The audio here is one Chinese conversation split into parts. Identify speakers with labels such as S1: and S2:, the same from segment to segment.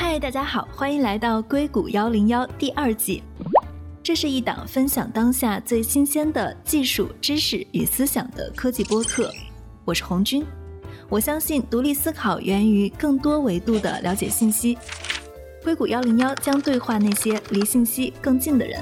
S1: 嗨，大家好，欢迎来到硅谷幺零幺第二季。这是一档分享当下最新鲜的技术知识与思想的科技播客。我是红军，我相信独立思考源于更多维度的了解信息。硅谷幺零幺将对话那些离信息更近的人。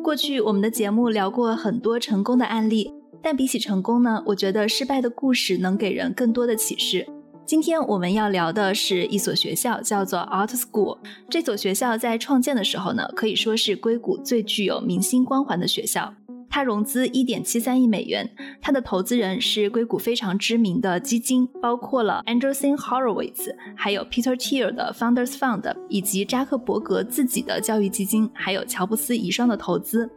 S1: 过去我们的节目聊过很多成功的案例，但比起成功呢，我觉得失败的故事能给人更多的启示。今天我们要聊的是一所学校，叫做 Art School。这所学校在创建的时候呢，可以说是硅谷最具有明星光环的学校。它融资一点七三亿美元，它的投资人是硅谷非常知名的基金，包括了 Andreessen Horowitz，还有 Peter Thiel 的 Founders Fund，以及扎克伯格自己的教育基金，还有乔布斯遗孀的投资。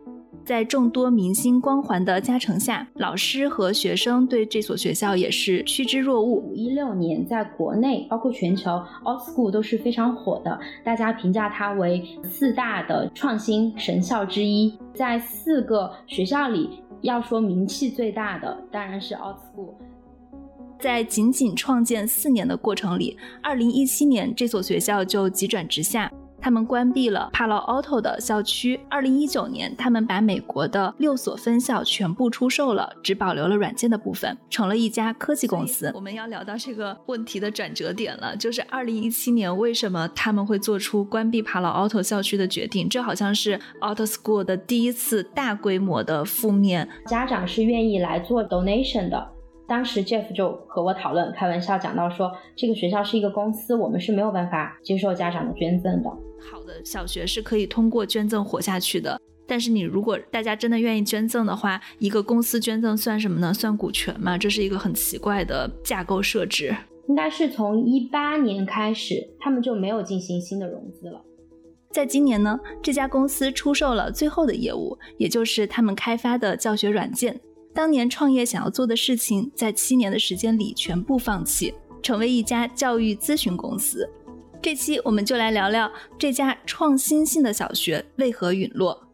S1: 在众多明星光环的加成下，老师和学生对这所学校也是趋之若鹜。
S2: 一六年，在国内包括全球，Art School 都是非常火的，大家评价它为四大的创新神校之一。在四个学校里，要说名气最大的，当然是 Art School。
S1: 在仅仅创建四年的过程里，二零一七年这所学校就急转直下。他们关闭了帕劳奥特的校区。二零一九年，他们把美国的六所分校全部出售了，只保留了软件的部分，成了一家科技公司。我们要聊到这个问题的转折点了，就是二零一七年，为什么他们会做出关闭帕劳奥特校区的决定？这好像是 Auto School 的第一次大规模的负面。
S2: 家长是愿意来做 donation 的。当时 Jeff 就和我讨论，开玩笑讲到说，这个学校是一个公司，我们是没有办法接受家长的捐赠的。
S1: 好的小学是可以通过捐赠活下去的，但是你如果大家真的愿意捐赠的话，一个公司捐赠算什么呢？算股权吗？这是一个很奇怪的架构设置。
S2: 应该是从一八年开始，他们就没有进行新的融资了。
S1: 在今年呢，这家公司出售了最后的业务，也就是他们开发的教学软件。当年创业想要做的事情，在七年的时间里全部放弃，成为一家教育咨询公司。这期我们就来聊聊这家创新性的小学为何陨落。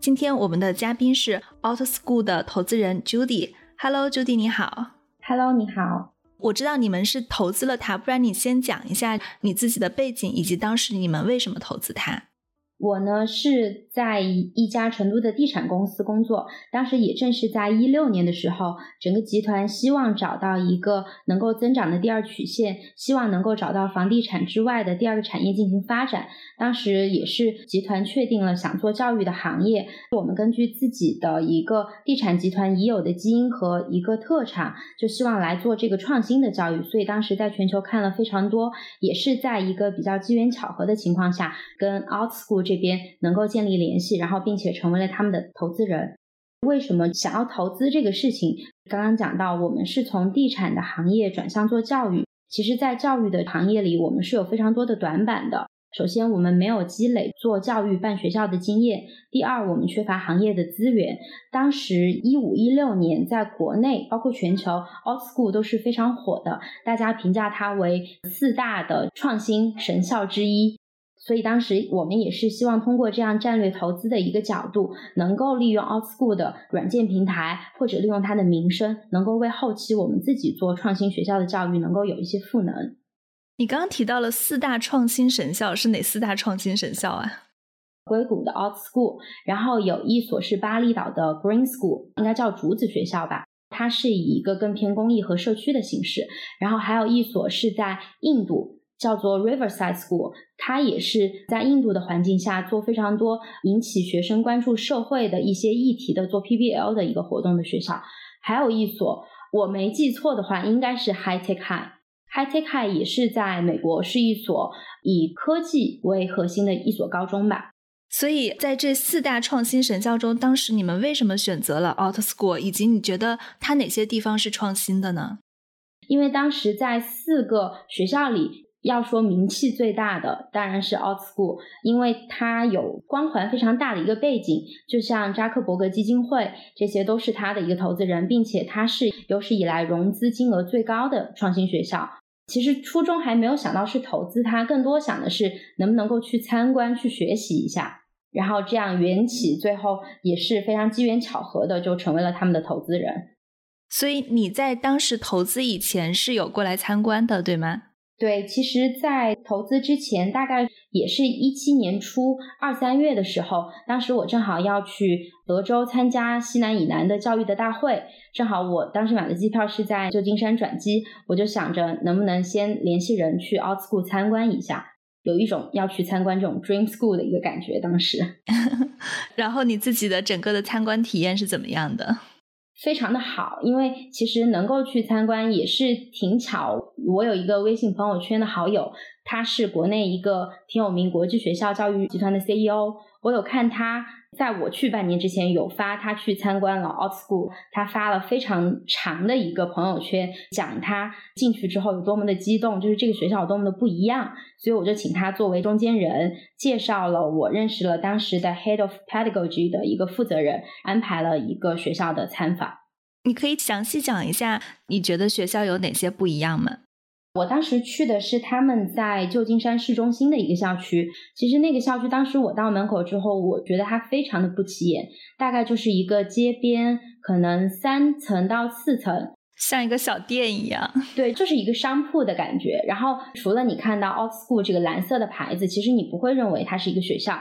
S1: 今天我们的嘉宾是 Auto School 的投资人 Judy。Hello，Judy，你好。
S2: Hello，你好。
S1: 我知道你们是投资了它，不然你先讲一下你自己的背景以及当时你们为什么投资它。
S2: 我呢是在一家成都的地产公司工作，当时也正是在一六年的时候，整个集团希望找到一个能够增长的第二曲线，希望能够找到房地产之外的第二个产业进行发展。当时也是集团确定了想做教育的行业，我们根据自己的一个地产集团已有的基因和一个特长，就希望来做这个创新的教育。所以当时在全球看了非常多，也是在一个比较机缘巧合的情况下，跟 OutSchool 这边能够建立联系，然后并且成为了他们的投资人。为什么想要投资这个事情？刚刚讲到，我们是从地产的行业转向做教育。其实，在教育的行业里，我们是有非常多的短板的。首先，我们没有积累做教育办学校的经验；第二，我们缺乏行业的资源。当时一五一六年，在国内包括全球，Art School 都是非常火的，大家评价它为四大的创新神校之一。所以当时我们也是希望通过这样战略投资的一个角度，能够利用 OutSchool 的软件平台，或者利用它的名声，能够为后期我们自己做创新学校的教育能够有一些赋能。
S1: 你刚刚提到了四大创新神校是哪四大创新神校啊？
S2: 硅谷的 OutSchool，然后有一所是巴厘岛的 Green School，应该叫竹子学校吧，它是以一个更偏公益和社区的形式。然后还有一所是在印度。叫做 Riverside School，它也是在印度的环境下做非常多引起学生关注社会的一些议题的做 PBL 的一个活动的学校。还有一所，我没记错的话，应该是 High Tech High。High Tech High 也是在美国是一所以科技为核心的一所高中吧。
S1: 所以在这四大创新神校中，当时你们为什么选择了 Auto School？以及你觉得它哪些地方是创新的呢？
S2: 因为当时在四个学校里。要说名气最大的当然是 Art School，因为它有光环非常大的一个背景，就像扎克伯格基金会，这些都是他的一个投资人，并且它是有史以来融资金额最高的创新学校。其实初衷还没有想到是投资它，更多想的是能不能够去参观、去学习一下，然后这样缘起，最后也是非常机缘巧合的就成为了他们的投资人。
S1: 所以你在当时投资以前是有过来参观的，对吗？
S2: 对，其实，在投资之前，大概也是一七年初二三月的时候，当时我正好要去德州参加西南以南的教育的大会，正好我当时买的机票是在旧金山转机，我就想着能不能先联系人去 Out School 参观一下，有一种要去参观这种 Dream School 的一个感觉。当时，
S1: 然后你自己的整个的参观体验是怎么样的？
S2: 非常的好，因为其实能够去参观也是挺巧。我有一个微信朋友圈的好友，他是国内一个挺有名国际学校教育集团的 CEO。我有看他在我去半年之前有发他去参观了 Out School，他发了非常长的一个朋友圈，讲他进去之后有多么的激动，就是这个学校有多么的不一样。所以我就请他作为中间人，介绍了我认识了当时的 Head of Pedagogy 的一个负责人，安排了一个学校的参访。
S1: 你可以详细讲一下，你觉得学校有哪些不一样吗？
S2: 我当时去的是他们在旧金山市中心的一个校区。其实那个校区，当时我到门口之后，我觉得它非常的不起眼，大概就是一个街边，可能三层到四层，
S1: 像一个小店一样。
S2: 对，就是一个商铺的感觉。然后除了你看到 Old School 这个蓝色的牌子，其实你不会认为它是一个学校。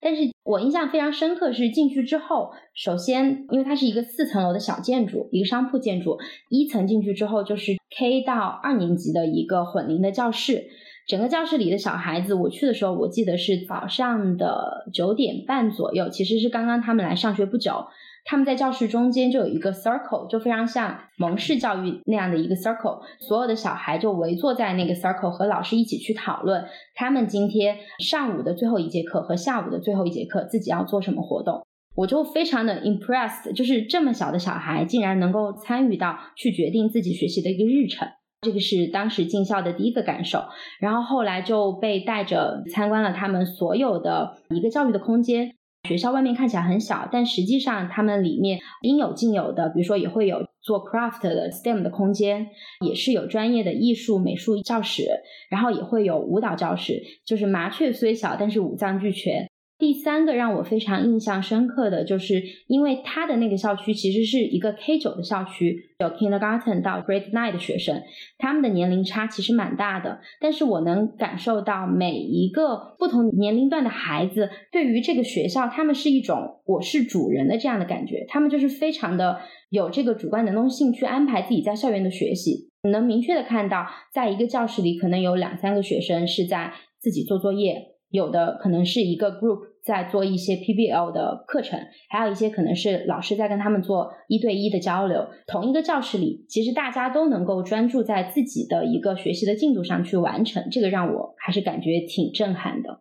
S2: 但是我印象非常深刻是进去之后，首先因为它是一个四层楼的小建筑，一个商铺建筑，一层进去之后就是 K 到二年级的一个混龄的教室，整个教室里的小孩子，我去的时候我记得是早上的九点半左右，其实是刚刚他们来上学不久。他们在教室中间就有一个 circle，就非常像蒙氏教育那样的一个 circle，所有的小孩就围坐在那个 circle，和老师一起去讨论他们今天上午的最后一节课和下午的最后一节课自己要做什么活动。我就非常的 impressed，就是这么小的小孩竟然能够参与到去决定自己学习的一个日程，这个是当时进校的第一个感受。然后后来就被带着参观了他们所有的一个教育的空间。学校外面看起来很小，但实际上他们里面应有尽有的，比如说也会有做 craft 的 STEM 的空间，也是有专业的艺术美术教室，然后也会有舞蹈教室，就是麻雀虽小，但是五脏俱全。第三个让我非常印象深刻的就是，因为他的那个校区其实是一个 K 九的校区，有 Kindergarten 到 Grade Nine 的学生，他们的年龄差其实蛮大的。但是我能感受到每一个不同年龄段的孩子对于这个学校，他们是一种我是主人的这样的感觉，他们就是非常的有这个主观能动性去安排自己在校园的学习。能明确的看到，在一个教室里可能有两三个学生是在自己做作业。有的可能是一个 group 在做一些 PBL 的课程，还有一些可能是老师在跟他们做一对一的交流。同一个教室里，其实大家都能够专注在自己的一个学习的进度上去完成，这个让我还是感觉挺震撼的。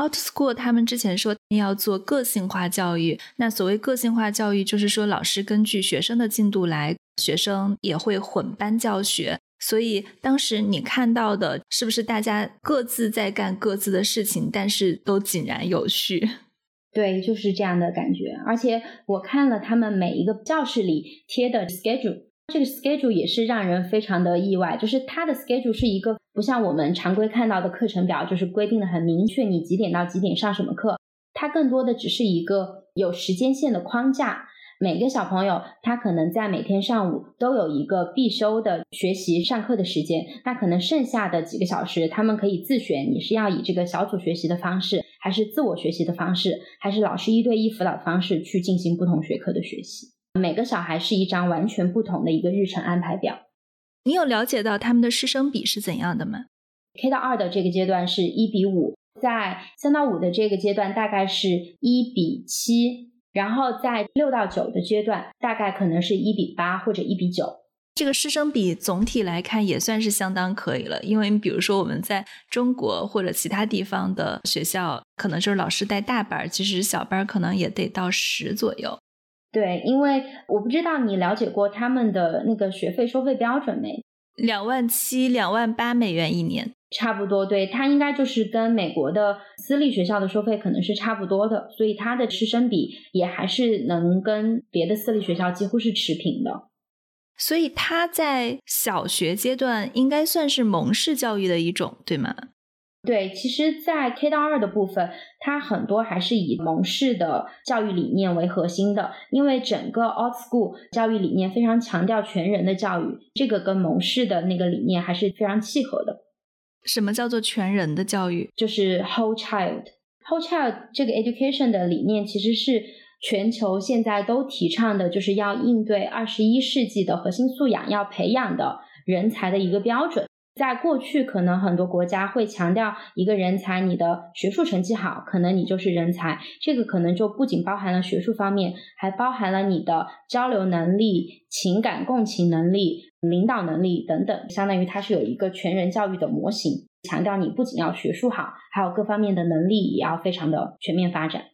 S1: Out School 他们之前说要做个性化教育，那所谓个性化教育，就是说老师根据学生的进度来，学生也会混班教学。所以当时你看到的是不是大家各自在干各自的事情，但是都井然有序？
S2: 对，就是这样的感觉。而且我看了他们每一个教室里贴的 schedule，这个 schedule 也是让人非常的意外。就是它的 schedule 是一个不像我们常规看到的课程表，就是规定的很明确，你几点到几点上什么课。它更多的只是一个有时间线的框架。每个小朋友，他可能在每天上午都有一个必修的学习上课的时间，那可能剩下的几个小时，他们可以自选，你是要以这个小组学习的方式，还是自我学习的方式，还是老师一对一辅导的方式去进行不同学科的学习。每个小孩是一张完全不同的一个日程安排表。
S1: 你有了解到他们的师生比是怎样的吗
S2: ？K 到二的这个阶段是一比五，在三到五的这个阶段大概是一比七。然后在六到九的阶段，大概可能是一比八或者一比九。
S1: 这个师生比总体来看也算是相当可以了，因为你比如说我们在中国或者其他地方的学校，可能就是老师带大班，其实小班可能也得到十左右。
S2: 对，因为我不知道你了解过他们的那个学费收费标准没？
S1: 两万七、两万八美元一年。
S2: 差不多，对它应该就是跟美国的私立学校的收费可能是差不多的，所以它的师生比也还是能跟别的私立学校几乎是持平的。
S1: 所以它在小学阶段应该算是蒙氏教育的一种，对吗？
S2: 对，其实，在 K 到二的部分，它很多还是以蒙氏的教育理念为核心的，因为整个 Old School 教育理念非常强调全人的教育，这个跟蒙氏的那个理念还是非常契合的。
S1: 什么叫做全人的教育？
S2: 就是 whole child。whole child 这个 education 的理念其实是全球现在都提倡的，就是要应对二十一世纪的核心素养要培养的人才的一个标准。在过去，可能很多国家会强调一个人才，你的学术成绩好，可能你就是人才。这个可能就不仅包含了学术方面，还包含了你的交流能力、情感共情能力、领导能力等等。相当于它是有一个全人教育的模型，强调你不仅要学术好，还有各方面的能力也要非常的全面发展。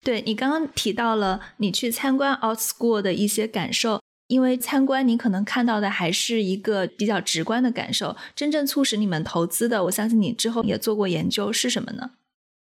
S1: 对你刚刚提到了你去参观 Out School 的一些感受。因为参观，你可能看到的还是一个比较直观的感受。真正促使你们投资的，我相信你之后也做过研究，是什么呢？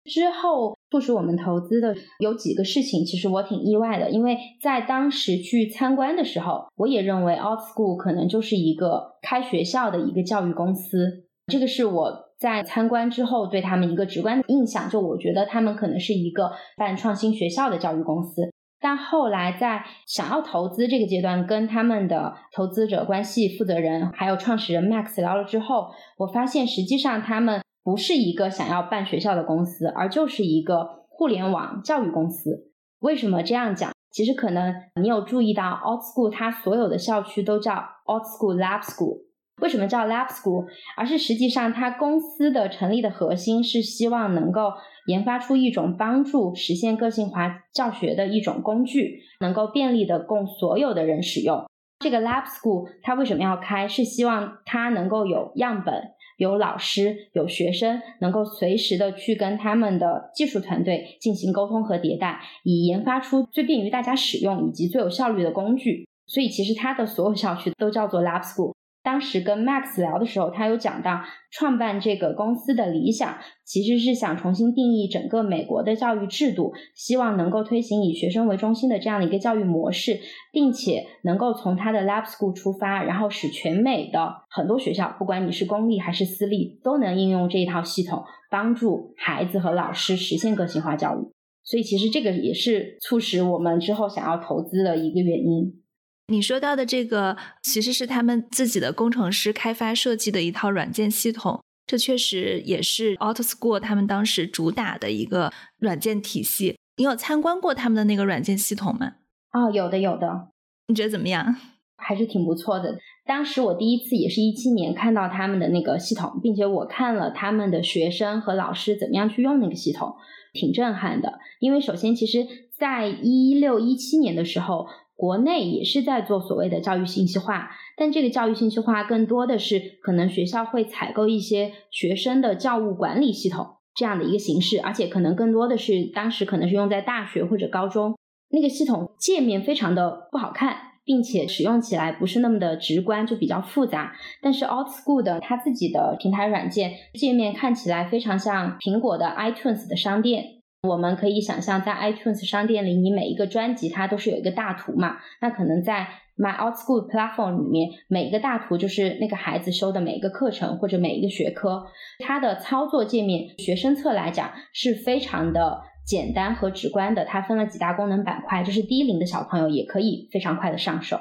S2: 之后促使我们投资的有几个事情，其实我挺意外的。因为在当时去参观的时候，我也认为 Out School 可能就是一个开学校的一个教育公司。这个是我在参观之后对他们一个直观的印象，就我觉得他们可能是一个办创新学校的教育公司。但后来在想要投资这个阶段，跟他们的投资者关系负责人还有创始人 Max 聊了之后，我发现实际上他们不是一个想要办学校的公司，而就是一个互联网教育公司。为什么这样讲？其实可能你有注意到，Alt School 它所有的校区都叫 Alt School Lab School。为什么叫 Lab School？而是实际上它公司的成立的核心是希望能够。研发出一种帮助实现个性化教学的一种工具，能够便利的供所有的人使用。这个 Lab School 它为什么要开？是希望它能够有样本、有老师、有学生，能够随时的去跟他们的技术团队进行沟通和迭代，以研发出最便于大家使用以及最有效率的工具。所以其实它的所有校区都叫做 Lab School。当时跟 Max 聊的时候，他有讲到创办这个公司的理想，其实是想重新定义整个美国的教育制度，希望能够推行以学生为中心的这样的一个教育模式，并且能够从他的 Lab School 出发，然后使全美的很多学校，不管你是公立还是私立，都能应用这一套系统，帮助孩子和老师实现个性化教育。所以，其实这个也是促使我们之后想要投资的一个原因。
S1: 你说到的这个，其实是他们自己的工程师开发设计的一套软件系统，这确实也是 AutoSchool 他们当时主打的一个软件体系。你有参观过他们的那个软件系统吗？
S2: 哦，有的，有的。
S1: 你觉得怎么样？
S2: 还是挺不错的。当时我第一次也是一七年看到他们的那个系统，并且我看了他们的学生和老师怎么样去用那个系统，挺震撼的。因为首先，其实在一六一七年的时候。国内也是在做所谓的教育信息化，但这个教育信息化更多的是可能学校会采购一些学生的教务管理系统这样的一个形式，而且可能更多的是当时可能是用在大学或者高中，那个系统界面非常的不好看，并且使用起来不是那么的直观，就比较复杂。但是 Alt School 的它自己的平台软件界面看起来非常像苹果的 iTunes 的商店。我们可以想象，在 iTunes 商店里，你每一个专辑它都是有一个大图嘛？那可能在 My Out School Platform 里面，每一个大图就是那个孩子修的每一个课程或者每一个学科，它的操作界面，学生侧来讲是非常的简单和直观的。它分了几大功能板块，就是低龄的小朋友也可以非常快的上手。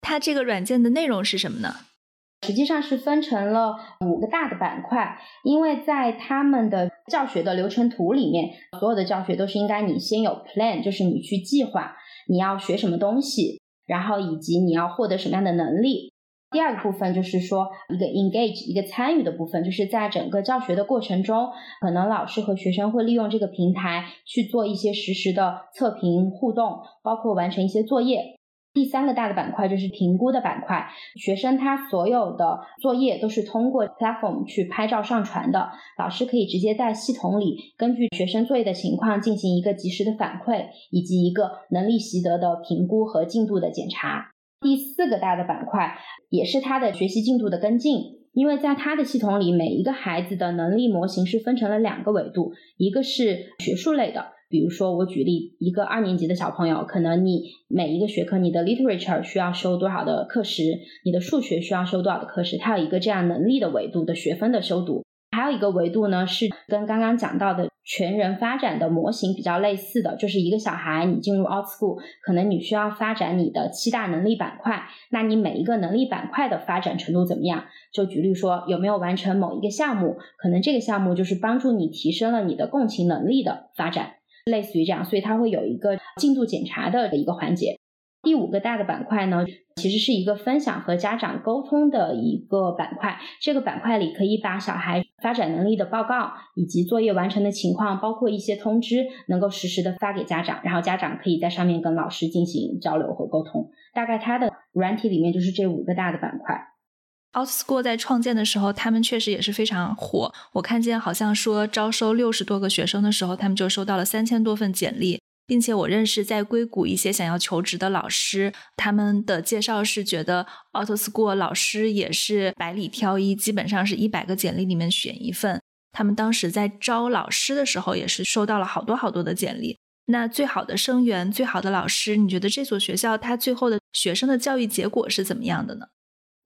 S1: 它这个软件的内容是什么呢？
S2: 实际上是分成了五个大的板块，因为在他们的教学的流程图里面，所有的教学都是应该你先有 plan，就是你去计划你要学什么东西，然后以及你要获得什么样的能力。第二个部分就是说一个 engage，一个参与的部分，就是在整个教学的过程中，可能老师和学生会利用这个平台去做一些实时的测评互动，包括完成一些作业。第三个大的板块就是评估的板块，学生他所有的作业都是通过 platform 去拍照上传的，老师可以直接在系统里根据学生作业的情况进行一个及时的反馈，以及一个能力习得的评估和进度的检查。第四个大的板块也是他的学习进度的跟进，因为在他的系统里，每一个孩子的能力模型是分成了两个维度，一个是学术类的。比如说，我举例，一个二年级的小朋友，可能你每一个学科，你的 literature 需要修多少的课时，你的数学需要修多少的课时，它有一个这样能力的维度的学分的修读。还有一个维度呢，是跟刚刚讲到的全人发展的模型比较类似的，就是一个小孩你进入 Out School，可能你需要发展你的七大能力板块，那你每一个能力板块的发展程度怎么样？就举例说，有没有完成某一个项目？可能这个项目就是帮助你提升了你的共情能力的发展，类似于这样，所以它会有一个进度检查的一个环节。第五个大的板块呢，其实是一个分享和家长沟通的一个板块。这个板块里可以把小孩发展能力的报告以及作业完成的情况，包括一些通知，能够实时的发给家长，然后家长可以在上面跟老师进行交流和沟通。大概它的软体里面就是这五个大的板块。
S1: OutSchool 在创建的时候，他们确实也是非常火。我看见好像说招收六十多个学生的时候，他们就收到了三千多份简历。并且我认识在硅谷一些想要求职的老师，他们的介绍是觉得 Outschool 老师也是百里挑一，基本上是一百个简历里面选一份。他们当时在招老师的时候，也是收到了好多好多的简历。那最好的生源、最好的老师，你觉得这所学校它最后的学生的教育结果是怎么样的呢？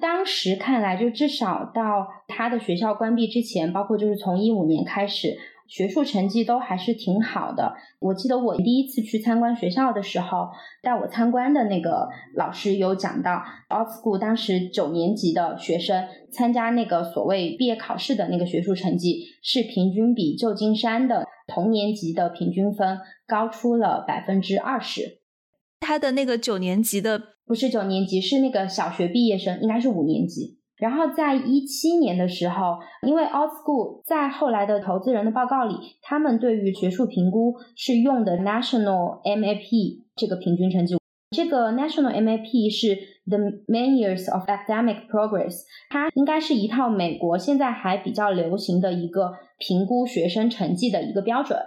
S2: 当时看来，就至少到他的学校关闭之前，包括就是从一五年开始。学术成绩都还是挺好的。我记得我第一次去参观学校的时候，带我参观的那个老师有讲到，Old School 当时九年级的学生参加那个所谓毕业考试的那个学术成绩，是平均比旧金山的同年级的平均分高出了百分之二十。
S1: 他的那个九年级的
S2: 不是九年级，是那个小学毕业生，应该是五年级。然后在一七年的时候，因为 Out School 在后来的投资人的报告里，他们对于学术评估是用的 National MAP 这个平均成绩。这个 National MAP 是 The Main Years of Academic Progress，它应该是一套美国现在还比较流行的一个评估学生成绩的一个标准。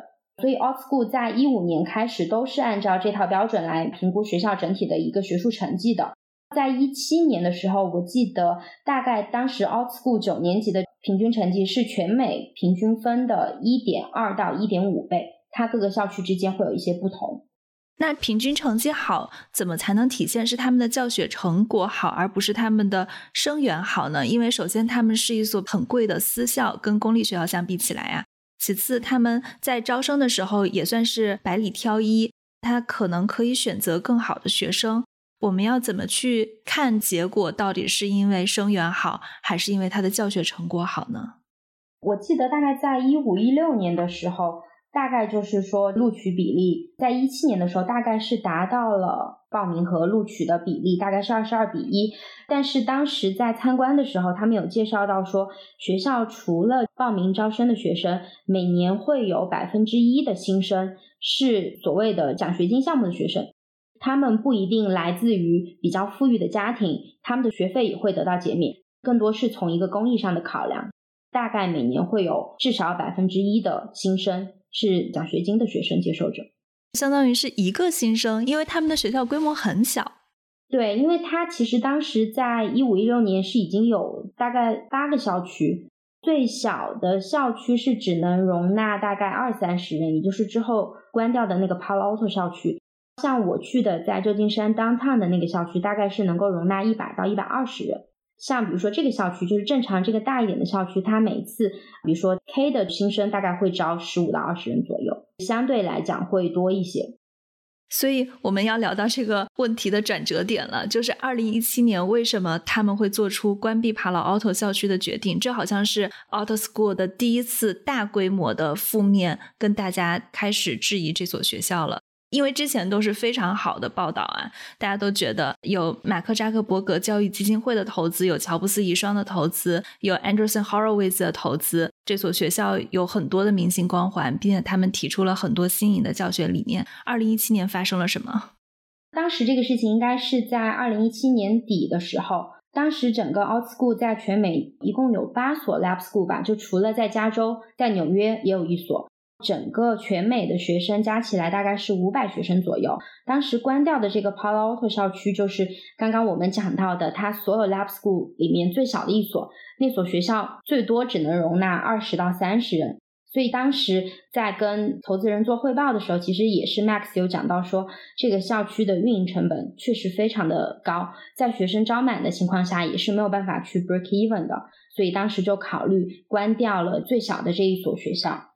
S2: 所以 Out School 在一五年开始都是按照这套标准来评估学校整体的一个学术成绩的。在一七年的时候，我记得大概当时 Out School 九年级的平均成绩是全美平均分的一点二到一点五倍，它各个校区之间会有一些不同。
S1: 那平均成绩好，怎么才能体现是他们的教学成果好，而不是他们的生源好呢？因为首先他们是一所很贵的私校，跟公立学校相比起来啊。其次他们在招生的时候也算是百里挑一，他可能可以选择更好的学生。我们要怎么去看结果？到底是因为生源好，还是因为他的教学成果好呢？
S2: 我记得大概在一五一六年的时候，大概就是说录取比例，在一七年的时候大概是达到了报名和录取的比例，大概是二十二比一。但是当时在参观的时候，他们有介绍到说，学校除了报名招生的学生，每年会有百分之一的新生是所谓的奖学金项目的学生。他们不一定来自于比较富裕的家庭，他们的学费也会得到减免，更多是从一个公益上的考量。大概每年会有至少百分之一的新生是奖学金的学生接受者，
S1: 相当于是一个新生，因为他们的学校规模很小。
S2: 对，因为他其实当时在一五一六年是已经有大概八个校区，最小的校区是只能容纳大概二三十人，也就是之后关掉的那个 Palo Alto 校区。像我去的在旧金山 downtown 的那个校区，大概是能够容纳一百到一百二十人。像比如说这个校区，就是正常这个大一点的校区，它每次比如说 K 的新生大概会招十五到二十人左右，相对来讲会多一些。
S1: 所以我们要聊到这个问题的转折点了，就是二零一七年为什么他们会做出关闭帕劳 Auto 校区的决定？这好像是 Auto School 的第一次大规模的负面，跟大家开始质疑这所学校了。因为之前都是非常好的报道啊，大家都觉得有马克扎克伯格教育基金会的投资，有乔布斯遗孀的投资，有 Anderson Horowitz 的投资，这所学校有很多的明星光环，并且他们提出了很多新颖的教学理念。二零一七年发生了什么？
S2: 当时这个事情应该是在二零一七年底的时候，当时整个 Out School 在全美一共有八所 Lab School 吧，就除了在加州，在纽约也有一所。整个全美的学生加起来大概是五百学生左右。当时关掉的这个 Palo Alto 校区，就是刚刚我们讲到的，它所有 Lab School 里面最小的一所。那所学校最多只能容纳二十到三十人，所以当时在跟投资人做汇报的时候，其实也是 Max 有讲到说，这个校区的运营成本确实非常的高，在学生招满的情况下，也是没有办法去 break even 的。所以当时就考虑关掉了最小的这一所学校，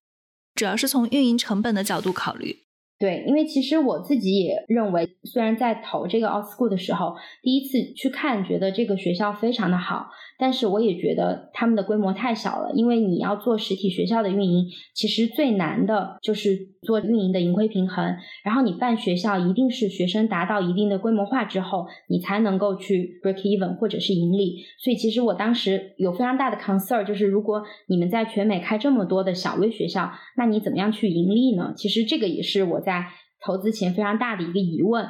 S1: 主要是从运营成本的角度考虑。
S2: 对，因为其实我自己也认为，虽然在投这个 OutSchool 的时候，第一次去看，觉得这个学校非常的好，但是我也觉得他们的规模太小了。因为你要做实体学校的运营，其实最难的就是做运营的盈亏平衡。然后你办学校，一定是学生达到一定的规模化之后，你才能够去 break even 或者是盈利。所以其实我当时有非常大的 concern，就是如果你们在全美开这么多的小微学校，那你怎么样去盈利呢？其实这个也是我。在投资前非常大的一个疑问，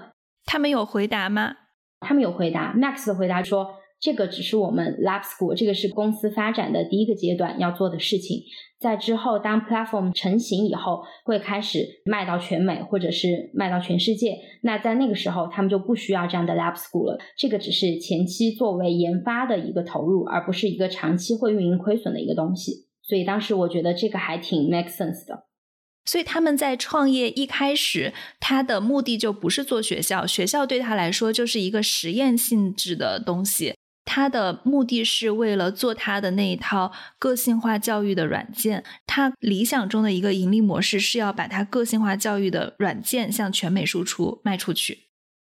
S1: 他们有回答吗？
S2: 他们有回答。Max 的回答说，这个只是我们 Lab School，这个是公司发展的第一个阶段要做的事情。在之后，当 Platform 成型以后，会开始卖到全美，或者是卖到全世界。那在那个时候，他们就不需要这样的 Lab School 了。这个只是前期作为研发的一个投入，而不是一个长期会运营亏损的一个东西。所以当时我觉得这个还挺 make sense 的。
S1: 所以他们在创业一开始，他的目的就不是做学校，学校对他来说就是一个实验性质的东西。他的目的是为了做他的那一套个性化教育的软件。他理想中的一个盈利模式是要把他个性化教育的软件向全美输出卖出去。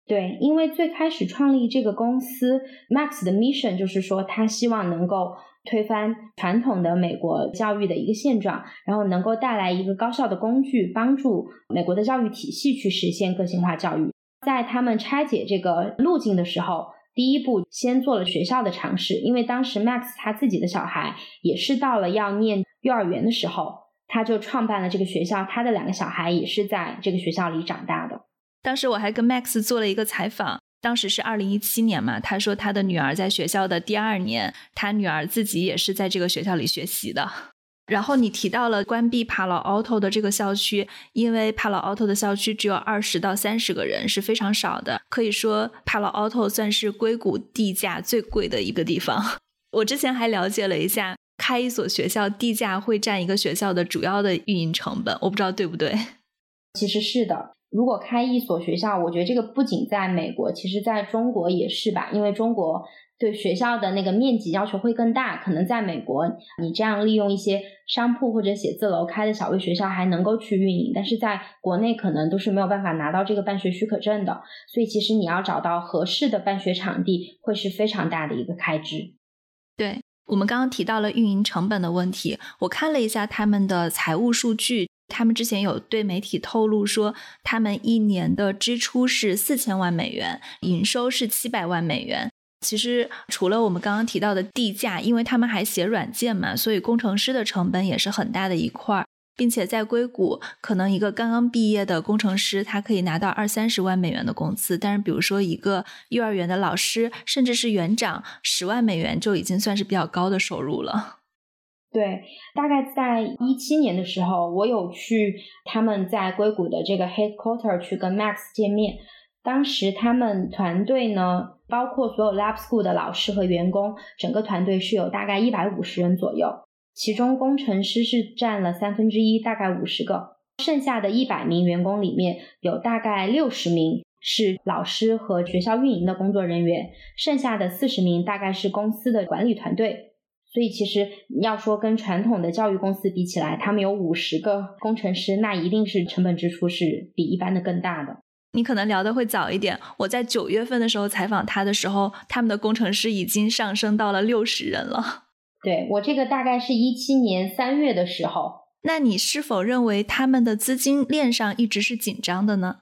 S2: 对，因为最开始创立这个公司，Max 的 mission 就是说他希望能够。推翻传统的美国教育的一个现状，然后能够带来一个高效的工具，帮助美国的教育体系去实现个性化教育。在他们拆解这个路径的时候，第一步先做了学校的尝试，因为当时 Max 他自己的小孩也是到了要念幼儿园的时候，他就创办了这个学校，他的两个小孩也是在这个学校里长大的。
S1: 当时我还跟 Max 做了一个采访。当时是二零一七年嘛，他说他的女儿在学校的第二年，他女儿自己也是在这个学校里学习的。然后你提到了关闭 Palo Alto 的这个校区，因为 Palo Alto 的校区只有二十到三十个人，是非常少的。可以说 Palo Alto 算是硅谷地价最贵的一个地方。我之前还了解了一下，开一所学校地价会占一个学校的主要的运营成本，我不知道对不对。
S2: 其实是的。如果开一所学校，我觉得这个不仅在美国，其实在中国也是吧。因为中国对学校的那个面积要求会更大，可能在美国，你这样利用一些商铺或者写字楼开的小微学校还能够去运营，但是在国内可能都是没有办法拿到这个办学许可证的。所以其实你要找到合适的办学场地，会是非常大的一个开支。
S1: 对我们刚刚提到了运营成本的问题，我看了一下他们的财务数据。他们之前有对媒体透露说，他们一年的支出是四千万美元，营收是七百万美元。其实除了我们刚刚提到的地价，因为他们还写软件嘛，所以工程师的成本也是很大的一块儿。并且在硅谷，可能一个刚刚毕业的工程师，他可以拿到二三十万美元的工资。但是，比如说一个幼儿园的老师，甚至是园长，十万美元就已经算是比较高的收入了。
S2: 对，大概在一七年的时候，我有去他们在硅谷的这个 headquarter 去跟 Max 见面。当时他们团队呢，包括所有 Lab School 的老师和员工，整个团队是有大概一百五十人左右，其中工程师是占了三分之一，大概五十个，剩下的一百名员工里面有大概六十名是老师和学校运营的工作人员，剩下的四十名大概是公司的管理团队。所以其实要说跟传统的教育公司比起来，他们有五十个工程师，那一定是成本支出是比一般的更大的。
S1: 你可能聊的会早一点，我在九月份的时候采访他的时候，他们的工程师已经上升到了六十人了。
S2: 对我这个大概是一七年三月的时候。
S1: 那你是否认为他们的资金链上一直是紧张的呢？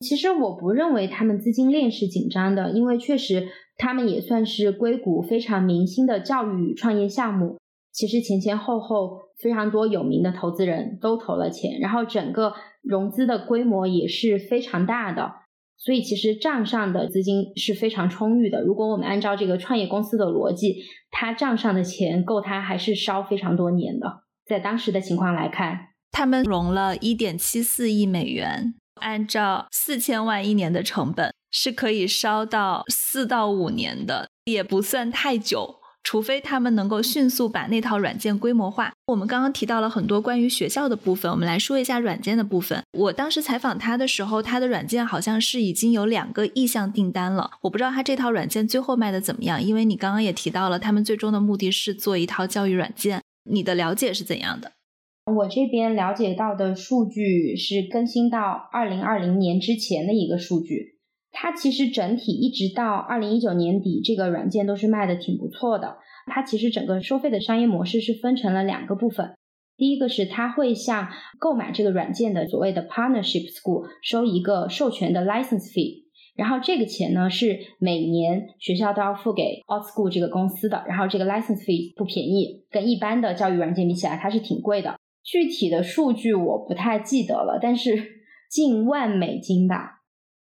S2: 其实我不认为他们资金链是紧张的，因为确实。他们也算是硅谷非常明星的教育创业项目。其实前前后后非常多有名的投资人都投了钱，然后整个融资的规模也是非常大的，所以其实账上的资金是非常充裕的。如果我们按照这个创业公司的逻辑，它账上的钱够它还是烧非常多年的。在当时的情况来看，
S1: 他们融了一点七四亿美元，按照四千万一年的成本。是可以烧到四到五年的，也不算太久。除非他们能够迅速把那套软件规模化。我们刚刚提到了很多关于学校的部分，我们来说一下软件的部分。我当时采访他的时候，他的软件好像是已经有两个意向订单了。我不知道他这套软件最后卖的怎么样，因为你刚刚也提到了，他们最终的目的是做一套教育软件。你的了解是怎样的？
S2: 我这边了解到的数据是更新到二零二零年之前的一个数据。它其实整体一直到二零一九年底，这个软件都是卖的挺不错的。它其实整个收费的商业模式是分成了两个部分。第一个是它会向购买这个软件的所谓的 partnership school 收一个授权的 license fee，然后这个钱呢是每年学校都要付给 OutSchool 这个公司的。然后这个 license fee 不便宜，跟一般的教育软件比起来，它是挺贵的。具体的数据我不太记得了，但是近万美金吧。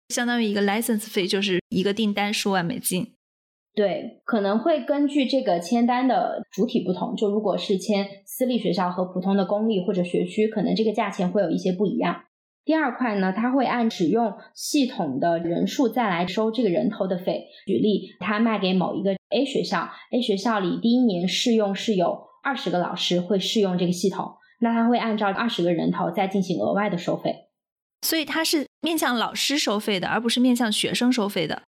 S1: 相当于一个 license 费，就是一个订单数万美金。
S2: 对，可能会根据这个签单的主体不同，就如果是签私立学校和普通的公立或者学区，可能这个价钱会有一些不一样。第二块呢，它会按使用系统的人数再来收这个人头的费。举例，他卖给某一个 A 学校，A 学校里第一年试用是有二十个老师会试用这个系统，那他会按照二十个人头再进行额外的收费。
S1: 所以它是面向老师收费的，而不是面向学生收费的。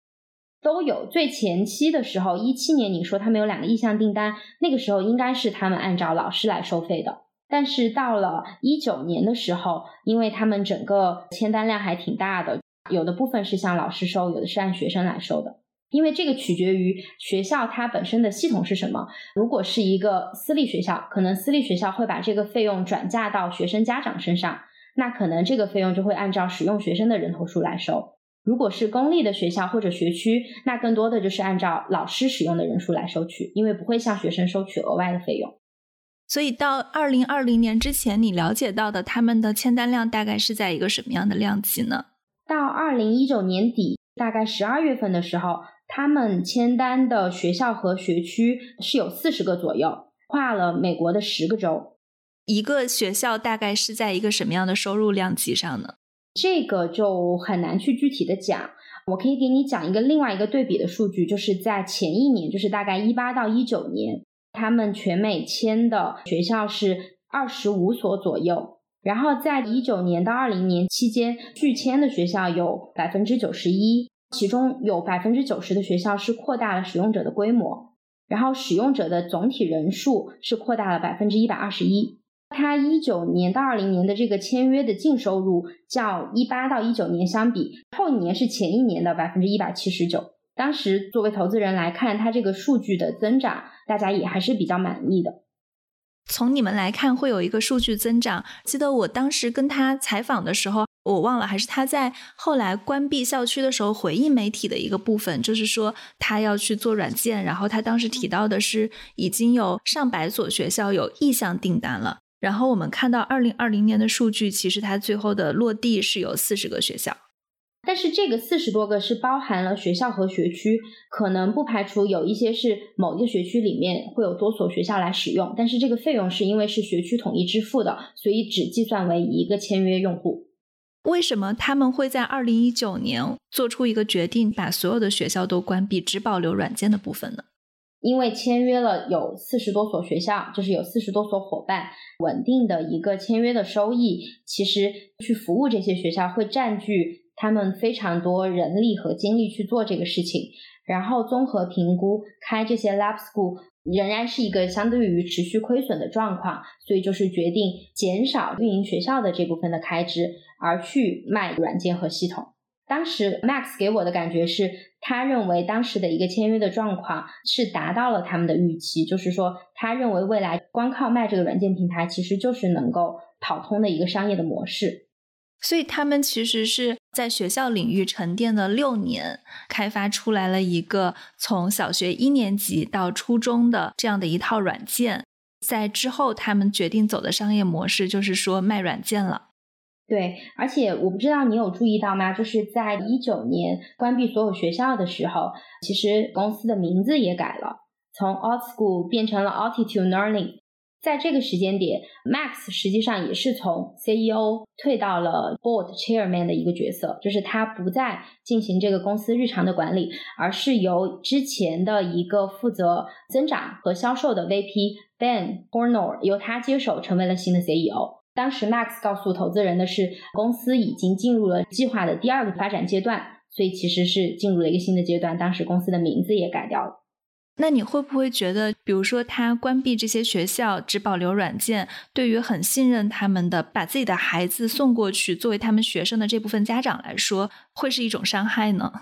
S2: 都有最前期的时候，一七年你说他们有两个意向订单，那个时候应该是他们按照老师来收费的。但是到了一九年的时候，因为他们整个签单量还挺大的，有的部分是向老师收，有的是按学生来收的。因为这个取决于学校它本身的系统是什么。如果是一个私立学校，可能私立学校会把这个费用转嫁到学生家长身上。那可能这个费用就会按照使用学生的人头数来收。如果是公立的学校或者学区，那更多的就是按照老师使用的人数来收取，因为不会向学生收取额外的费用。
S1: 所以到二零二零年之前，你了解到的他们的签单量大概是在一个什么样的量级呢？
S2: 到二零一九年底，大概十二月份的时候，他们签单的学校和学区是有四十个左右，跨了美国的十个州。
S1: 一个学校大概是在一个什么样的收入量级上呢？
S2: 这个就很难去具体的讲。我可以给你讲一个另外一个对比的数据，就是在前一年，就是大概一八到一九年，他们全美签的学校是二十五所左右，然后在一九年到二零年期间，拒签的学校有百分之九十一，其中有百分之九十的学校是扩大了使用者的规模，然后使用者的总体人数是扩大了百分之一百二十一。它一九年到二零年的这个签约的净收入，较一八到一九年相比，后一年是前一年的百分之一百七十九。当时作为投资人来看，它这个数据的增长，大家也还是比较满意的。
S1: 从你们来看，会有一个数据增长。记得我当时跟他采访的时候，我忘了，还是他在后来关闭校区的时候回应媒体的一个部分，就是说他要去做软件，然后他当时提到的是已经有上百所学校有意向订单了。然后我们看到二零二零年的数据，其实它最后的落地是有四十个学校，
S2: 但是这个四十多个是包含了学校和学区，可能不排除有一些是某一个学区里面会有多所学校来使用，但是这个费用是因为是学区统一支付的，所以只计算为一个签约用户。
S1: 为什么他们会在二零一九年做出一个决定，把所有的学校都关闭，只保留软件的部分呢？
S2: 因为签约了有四十多所学校，就是有四十多所伙伴，稳定的一个签约的收益，其实去服务这些学校会占据他们非常多人力和精力去做这个事情。然后综合评估，开这些 lab school 仍然是一个相对于持续亏损的状况，所以就是决定减少运营学校的这部分的开支，而去卖软件和系统。当时 Max 给我的感觉是，他认为当时的一个签约的状况是达到了他们的预期，就是说，他认为未来光靠卖这个软件平台，其实就是能够跑通的一个商业的模式。
S1: 所以他们其实是在学校领域沉淀了六年，开发出来了一个从小学一年级到初中的这样的一套软件。在之后，他们决定走的商业模式就是说卖软件了。
S2: 对，而且我不知道你有注意到吗？就是在一九年关闭所有学校的时候，其实公司的名字也改了，从 Outschool 变成了 Altitude Learning。在这个时间点，Max 实际上也是从 CEO 退到了 Board Chairman 的一个角色，就是他不再进行这个公司日常的管理，而是由之前的一个负责增长和销售的 VP Ben Hornor 由他接手，成为了新的 CEO。当时 Max 告诉投资人的是，公司已经进入了计划的第二个发展阶段，所以其实是进入了一个新的阶段。当时公司的名字也改掉了。
S1: 那你会不会觉得，比如说他关闭这些学校，只保留软件，对于很信任他们的，把自己的孩子送过去作为他们学生的这部分家长来说，会是一种伤害呢？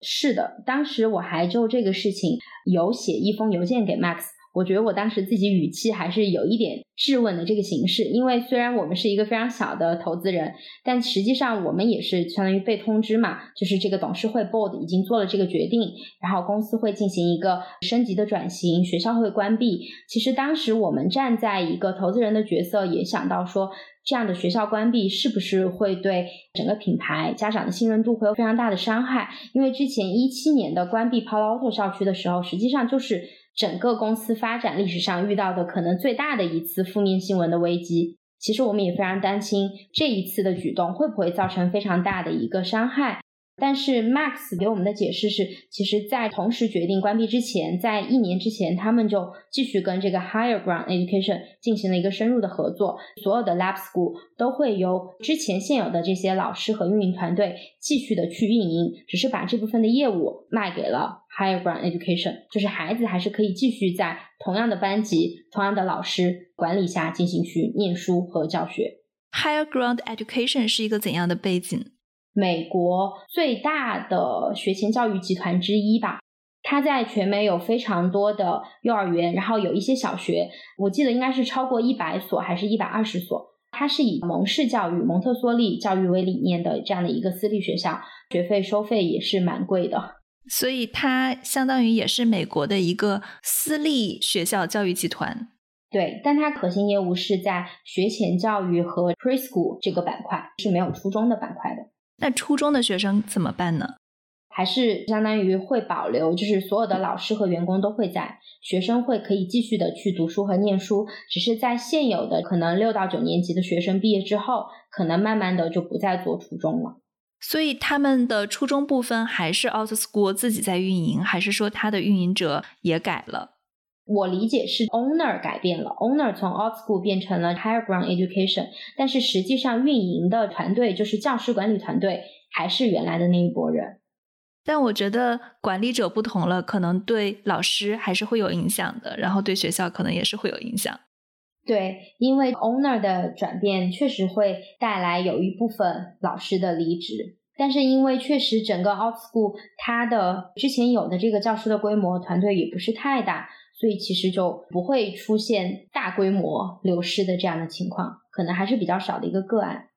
S2: 是的，当时我还就这个事情有写一封邮件给 Max。我觉得我当时自己语气还是有一点质问的这个形式，因为虽然我们是一个非常小的投资人，但实际上我们也是相当于被通知嘛，就是这个董事会 board 已经做了这个决定，然后公司会进行一个升级的转型，学校会关闭。其实当时我们站在一个投资人的角色，也想到说，这样的学校关闭是不是会对整个品牌、家长的信任度会有非常大的伤害？因为之前一七年的关闭 Palo Alto 校区的时候，实际上就是。整个公司发展历史上遇到的可能最大的一次负面新闻的危机，其实我们也非常担心这一次的举动会不会造成非常大的一个伤害。但是 Max 给我们的解释是，其实，在同时决定关闭之前，在一年之前，他们就继续跟这个 Higher Ground Education 进行了一个深入的合作。所有的 Lab School 都会由之前现有的这些老师和运营团队继续的去运营，只是把这部分的业务卖给了 Higher Ground Education，就是孩子还是可以继续在同样的班级、同样的老师管理下进行去念书和教学。
S1: Higher Ground Education 是一个怎样的背景？
S2: 美国最大的学前教育集团之一吧，它在全美有非常多的幼儿园，然后有一些小学，我记得应该是超过一百所，还是一百二十所。它是以蒙氏教育、蒙特梭利教育为理念的这样的一个私立学校，学费收费也是蛮贵的。
S1: 所以它相当于也是美国的一个私立学校教育集团。
S2: 对，但它核心业务是在学前教育和 preschool 这个板块，是没有初中的板块的。
S1: 那初中的学生怎么办呢？
S2: 还是相当于会保留，就是所有的老师和员工都会在，学生会可以继续的去读书和念书，只是在现有的可能六到九年级的学生毕业之后，可能慢慢的就不再做初中了。
S1: 所以他们的初中部分还是 Out School 自己在运营，还是说他的运营者也改了？
S2: 我理解是 owner 改变了，owner 从 old School 变成了 Higher Ground Education，但是实际上运营的团队就是教师管理团队，还是原来的那一拨人。
S1: 但我觉得管理者不同了，可能对老师还是会有影响的，然后对学校可能也是会有影响。
S2: 对，因为 owner 的转变确实会带来有一部分老师的离职，但是因为确实整个 Out School 它的之前有的这个教师的规模团队也不是太大。所以其实就不会出现大规模流失的这样的情况，可能还是比较少的一个个案。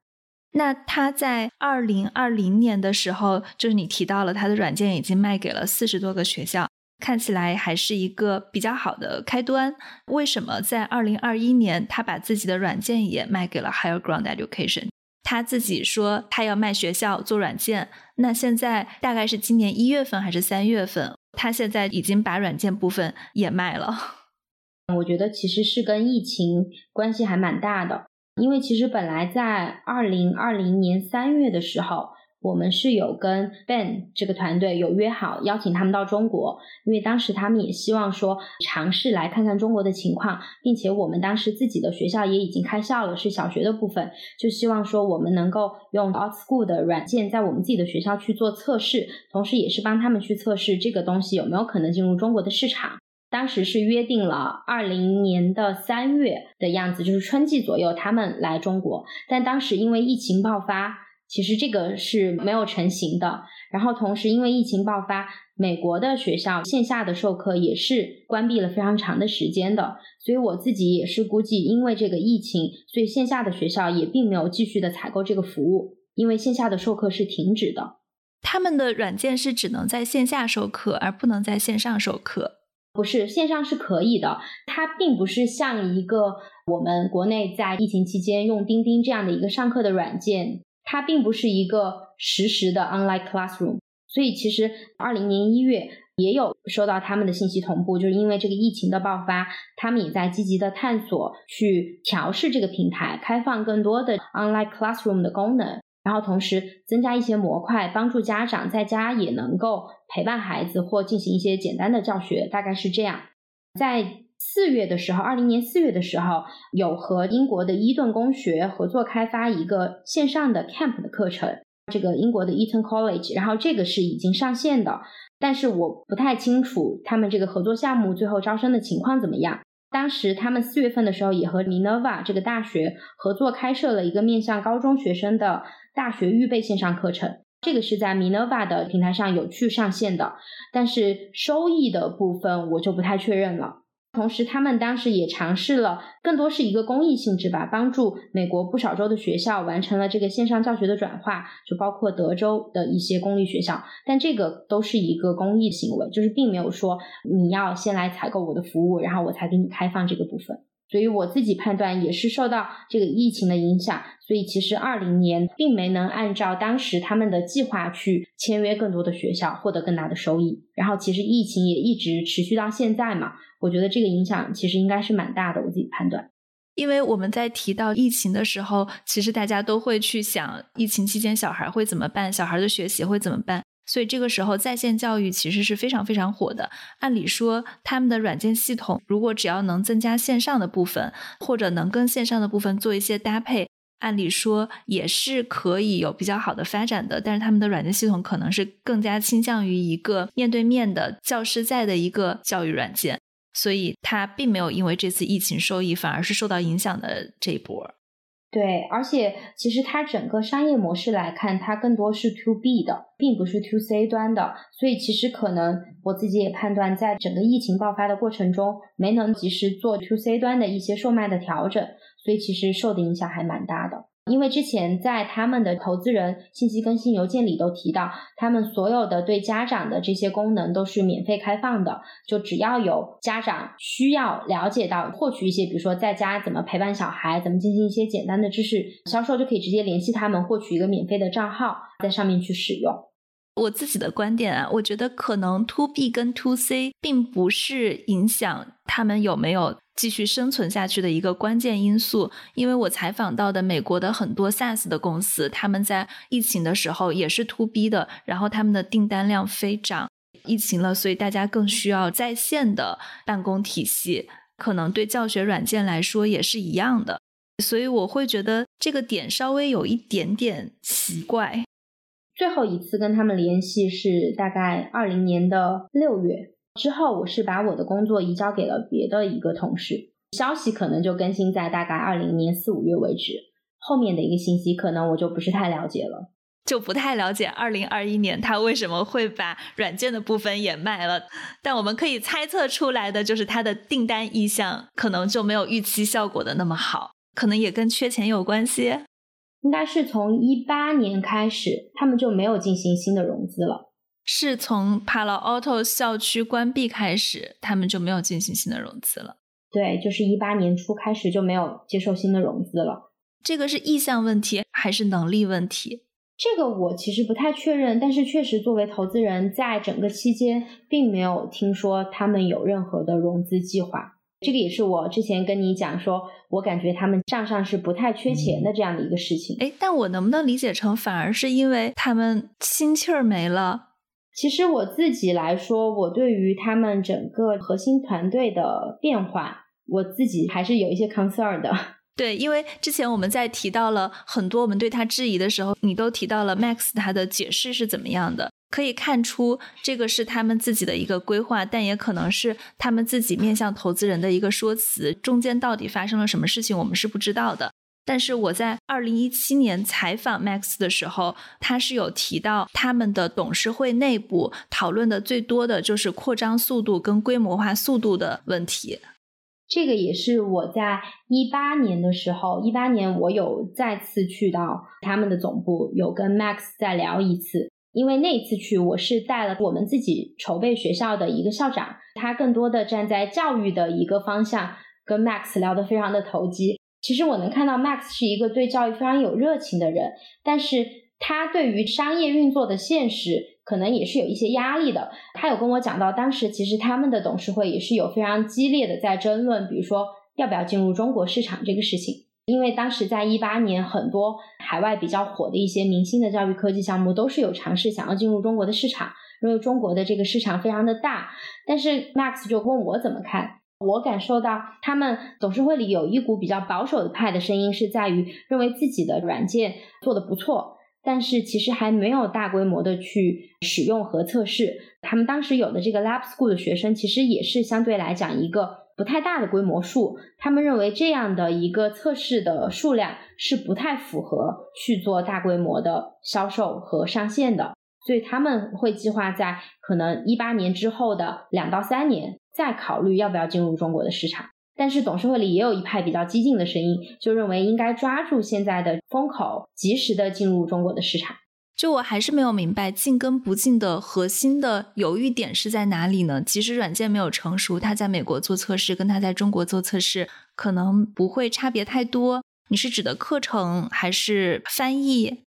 S1: 那他在二零二零年的时候，就是你提到了他的软件已经卖给了四十多个学校，看起来还是一个比较好的开端。为什么在二零二一年他把自己的软件也卖给了 Higher Ground Education？他自己说他要卖学校做软件，那现在大概是今年一月份还是三月份？他现在已经把软件部分也卖了。
S2: 我觉得其实是跟疫情关系还蛮大的，因为其实本来在二零二零年三月的时候。我们是有跟 Ben 这个团队有约好邀请他们到中国，因为当时他们也希望说尝试来看看中国的情况，并且我们当时自己的学校也已经开校了，是小学的部分，就希望说我们能够用 Out School 的软件在我们自己的学校去做测试，同时也是帮他们去测试这个东西有没有可能进入中国的市场。当时是约定了二零年的三月的样子，就是春季左右他们来中国，但当时因为疫情爆发。其实这个是没有成型的，然后同时因为疫情爆发，美国的学校线下的授课也是关闭了非常长的时间的，所以我自己也是估计，因为这个疫情，所以线下的学校也并没有继续的采购这个服务，因为线下的授课是停止的。
S1: 他们的软件是只能在线下授课，而不能在线上授课？
S2: 不是，线上是可以的，它并不是像一个我们国内在疫情期间用钉钉这样的一个上课的软件。它并不是一个实时的 online classroom，所以其实二零年一月也有收到他们的信息同步，就是因为这个疫情的爆发，他们也在积极的探索去调试这个平台，开放更多的 online classroom 的功能，然后同时增加一些模块，帮助家长在家也能够陪伴孩子或进行一些简单的教学，大概是这样。在四月的时候，二零年四月的时候，有和英国的伊顿公学合作开发一个线上的 camp 的课程，这个英国的 Eton College，然后这个是已经上线的，但是我不太清楚他们这个合作项目最后招生的情况怎么样。当时他们四月份的时候也和 Minerva 这个大学合作开设了一个面向高中学生的大学预备线上课程，这个是在 Minerva 的平台上有去上线的，但是收益的部分我就不太确认了。同时，他们当时也尝试了，更多是一个公益性质吧，帮助美国不少州的学校完成了这个线上教学的转化，就包括德州的一些公立学校。但这个都是一个公益行为，就是并没有说你要先来采购我的服务，然后我才给你开放这个部分。所以我自己判断也是受到这个疫情的影响，所以其实二零年并没能按照当时他们的计划去签约更多的学校，获得更大的收益。然后其实疫情也一直持续到现在嘛，我觉得这个影响其实应该是蛮大的。我自己判断，
S1: 因为我们在提到疫情的时候，其实大家都会去想疫情期间小孩会怎么办，小孩的学习会怎么办。所以这个时候，在线教育其实是非常非常火的。按理说，他们的软件系统如果只要能增加线上的部分，或者能跟线上的部分做一些搭配，按理说也是可以有比较好的发展的。但是他们的软件系统可能是更加倾向于一个面对面的教师在的一个教育软件，所以它并没有因为这次疫情受益，反而是受到影响的这一波。
S2: 对，而且其实它整个商业模式来看，它更多是 to B 的，并不是 to C 端的。所以其实可能我自己也判断，在整个疫情爆发的过程中，没能及时做 to C 端的一些售卖的调整，所以其实受的影响还蛮大的。因为之前在他们的投资人信息更新邮件里都提到，他们所有的对家长的这些功能都是免费开放的，就只要有家长需要了解到获取一些，比如说在家怎么陪伴小孩，怎么进行一些简单的知识，销售就可以直接联系他们获取一个免费的账号，在上面去使用。
S1: 我自己的观点啊，我觉得可能 To B 跟 To C 并不是影响他们有没有。继续生存下去的一个关键因素，因为我采访到的美国的很多 SaaS 的公司，他们在疫情的时候也是 To B 的，然后他们的订单量飞涨。疫情了，所以大家更需要在线的办公体系，可能对教学软件来说也是一样的。所以我会觉得这个点稍微有一点点奇怪。
S2: 最后一次跟他们联系是大概二零年的六月。之后，我是把我的工作移交给了别的一个同事，消息可能就更新在大概二零年四五月为止。后面的一个信息，可能我就不是太了解了，
S1: 就不太了解二零二一年他为什么会把软件的部分也卖了。但我们可以猜测出来的，就是他的订单意向可能就没有预期效果的那么好，可能也跟缺钱有关系。
S2: 应该是从一八年开始，他们就没有进行新的融资了。
S1: 是从 Palo Alto 校区关闭开始，他们就没有进行新的融资了。
S2: 对，就是一八年初开始就没有接受新的融资了。
S1: 这个是意向问题还是能力问题？
S2: 这个我其实不太确认，但是确实作为投资人，在整个期间并没有听说他们有任何的融资计划。这个也是我之前跟你讲说，我感觉他们账上是不太缺钱的这样的一个事情。
S1: 哎，但我能不能理解成，反而是因为他们心气儿没了？
S2: 其实我自己来说，我对于他们整个核心团队的变化，我自己还是有一些 concern 的。
S1: 对，因为之前我们在提到了很多我们对他质疑的时候，你都提到了 Max 他的解释是怎么样的，可以看出这个是他们自己的一个规划，但也可能是他们自己面向投资人的一个说辞，中间到底发生了什么事情，我们是不知道的。但是我在二零一七年采访 Max 的时候，他是有提到他们的董事会内部讨论的最多的就是扩张速度跟规模化速度的问题。
S2: 这个也是我在一八年的时候，一八年我有再次去到他们的总部，有跟 Max 再聊一次。因为那一次去，我是带了我们自己筹备学校的一个校长，他更多的站在教育的一个方向，跟 Max 聊得非常的投机。其实我能看到 Max 是一个对教育非常有热情的人，但是他对于商业运作的现实可能也是有一些压力的。他有跟我讲到，当时其实他们的董事会也是有非常激烈的在争论，比如说要不要进入中国市场这个事情。因为当时在一八年，很多海外比较火的一些明星的教育科技项目都是有尝试想要进入中国的市场，因为中国的这个市场非常的大。但是 Max 就问我怎么看，我感受到他们董事会里有一股比较保守的派的声音，是在于认为自己的软件做的不错，但是其实还没有大规模的去使用和测试。他们当时有的这个 Lab School 的学生，其实也是相对来讲一个。不太大的规模数，他们认为这样的一个测试的数量是不太符合去做大规模的销售和上线的，所以他们会计划在可能一八年之后的两到三年再考虑要不要进入中国的市场。但是董事会里也有一派比较激进的声音，就认为应该抓住现在的风口，及时的进入中国的市场。
S1: 就我还是没有明白进跟不进的核心的犹豫点是在哪里呢？其实软件没有成熟，它在美国做测试跟它在中国做测试可能不会差别太多。你是指的课程还是翻译？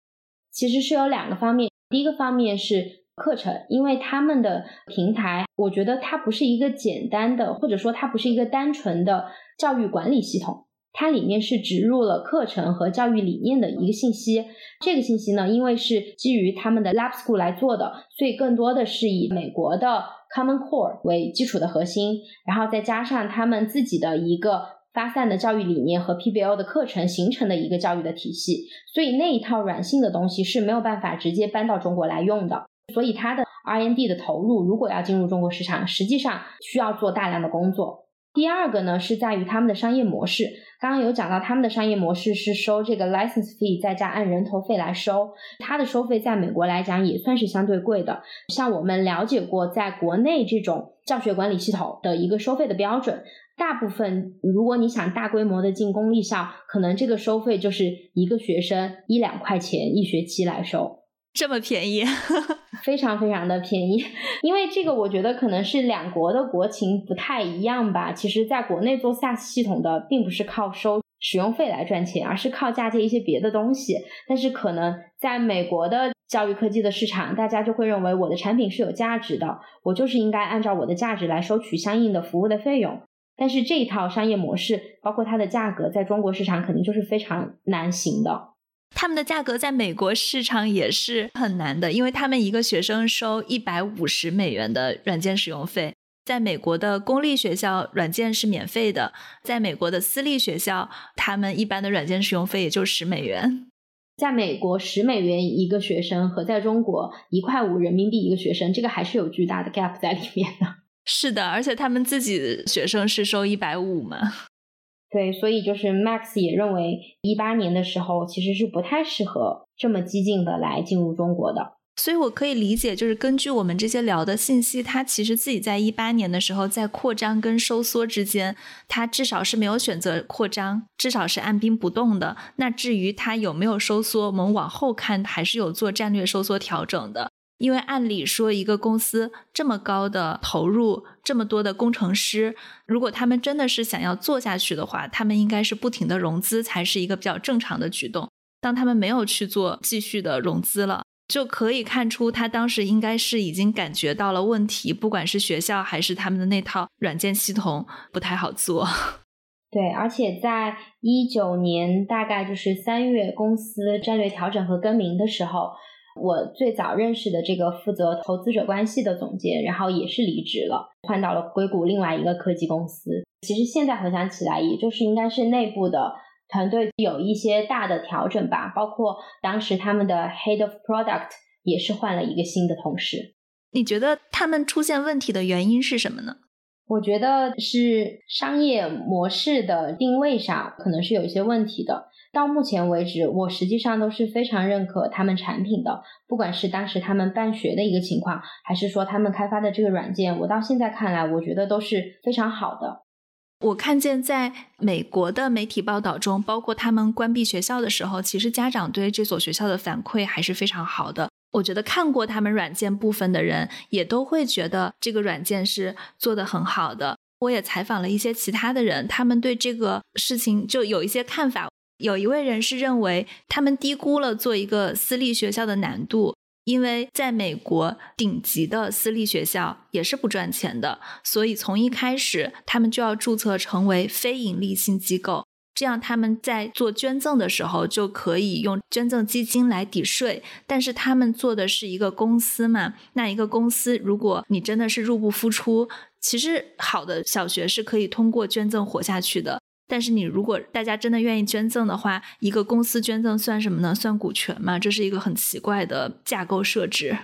S2: 其实是有两个方面，第一个方面是课程，因为他们的平台，我觉得它不是一个简单的，或者说它不是一个单纯的教育管理系统。它里面是植入了课程和教育理念的一个信息，这个信息呢，因为是基于他们的 Lab School 来做的，所以更多的是以美国的 Common Core 为基础的核心，然后再加上他们自己的一个发散的教育理念和 PBL 的课程形成的一个教育的体系，所以那一套软性的东西是没有办法直接搬到中国来用的，所以它的 R&D 的投入如果要进入中国市场，实际上需要做大量的工作。第二个呢，是在于他们的商业模式。刚刚有讲到，他们的商业模式是收这个 license fee，再加按人头费来收。它的收费在美国来讲也算是相对贵的。像我们了解过，在国内这种教学管理系统的一个收费的标准，大部分如果你想大规模的进公立校，可能这个收费就是一个学生一两块钱一学期来收。
S1: 这么便宜，
S2: 非常非常的便宜，因为这个我觉得可能是两国的国情不太一样吧。其实，在国内做 SaaS 系统的，并不是靠收使用费来赚钱，而是靠嫁接一些别的东西。但是，可能在美国的教育科技的市场，大家就会认为我的产品是有价值的，我就是应该按照我的价值来收取相应的服务的费用。但是，这一套商业模式，包括它的价格，在中国市场肯定就是非常难行的。
S1: 他们的价格在美国市场也是很难的，因为他们一个学生收一百五十美元的软件使用费，在美国的公立学校软件是免费的，在美国的私立学校，他们一般的软件使用费也就十美元。
S2: 在美国十美元一个学生和在中国一块五人民币一个学生，这个还是有巨大的 gap 在里面的。
S1: 是的，而且他们自己学生是收一百五嘛。
S2: 对，所以就是 Max 也认为，一八年的时候其实是不太适合这么激进的来进入中国的。
S1: 所以我可以理解，就是根据我们这些聊的信息，他其实自己在一八年的时候在扩张跟收缩之间，他至少是没有选择扩张，至少是按兵不动的。那至于他有没有收缩，我们往后看还是有做战略收缩调整的。因为按理说，一个公司这么高的投入，这么多的工程师，如果他们真的是想要做下去的话，他们应该是不停的融资才是一个比较正常的举动。当他们没有去做继续的融资了，就可以看出他当时应该是已经感觉到了问题，不管是学校还是他们的那套软件系统不太好做。
S2: 对，而且在一九年大概就是三月，公司战略调整和更名的时候。我最早认识的这个负责投资者关系的总监，然后也是离职了，换到了硅谷另外一个科技公司。其实现在回想起来，也就是应该是内部的团队有一些大的调整吧，包括当时他们的 Head of Product 也是换了一个新的同事。
S1: 你觉得他们出现问题的原因是什么呢？
S2: 我觉得是商业模式的定位上可能是有一些问题的。到目前为止，我实际上都是非常认可他们产品的，不管是当时他们办学的一个情况，还是说他们开发的这个软件，我到现在看来，我觉得都是非常好的。
S1: 我看见在美国的媒体报道中，包括他们关闭学校的时候，其实家长对这所学校的反馈还是非常好的。我觉得看过他们软件部分的人，也都会觉得这个软件是做的很好的。我也采访了一些其他的人，他们对这个事情就有一些看法。有一位人士认为，他们低估了做一个私立学校的难度，因为在美国顶级的私立学校也是不赚钱的，所以从一开始他们就要注册成为非盈利性机构。这样他们在做捐赠的时候就可以用捐赠基金来抵税，但是他们做的是一个公司嘛？那一个公司，如果你真的是入不敷出，其实好的小学是可以通过捐赠活下去的。但是你如果大家真的愿意捐赠的话，一个公司捐赠算什么呢？算股权嘛？这是一个很奇怪的架构设置。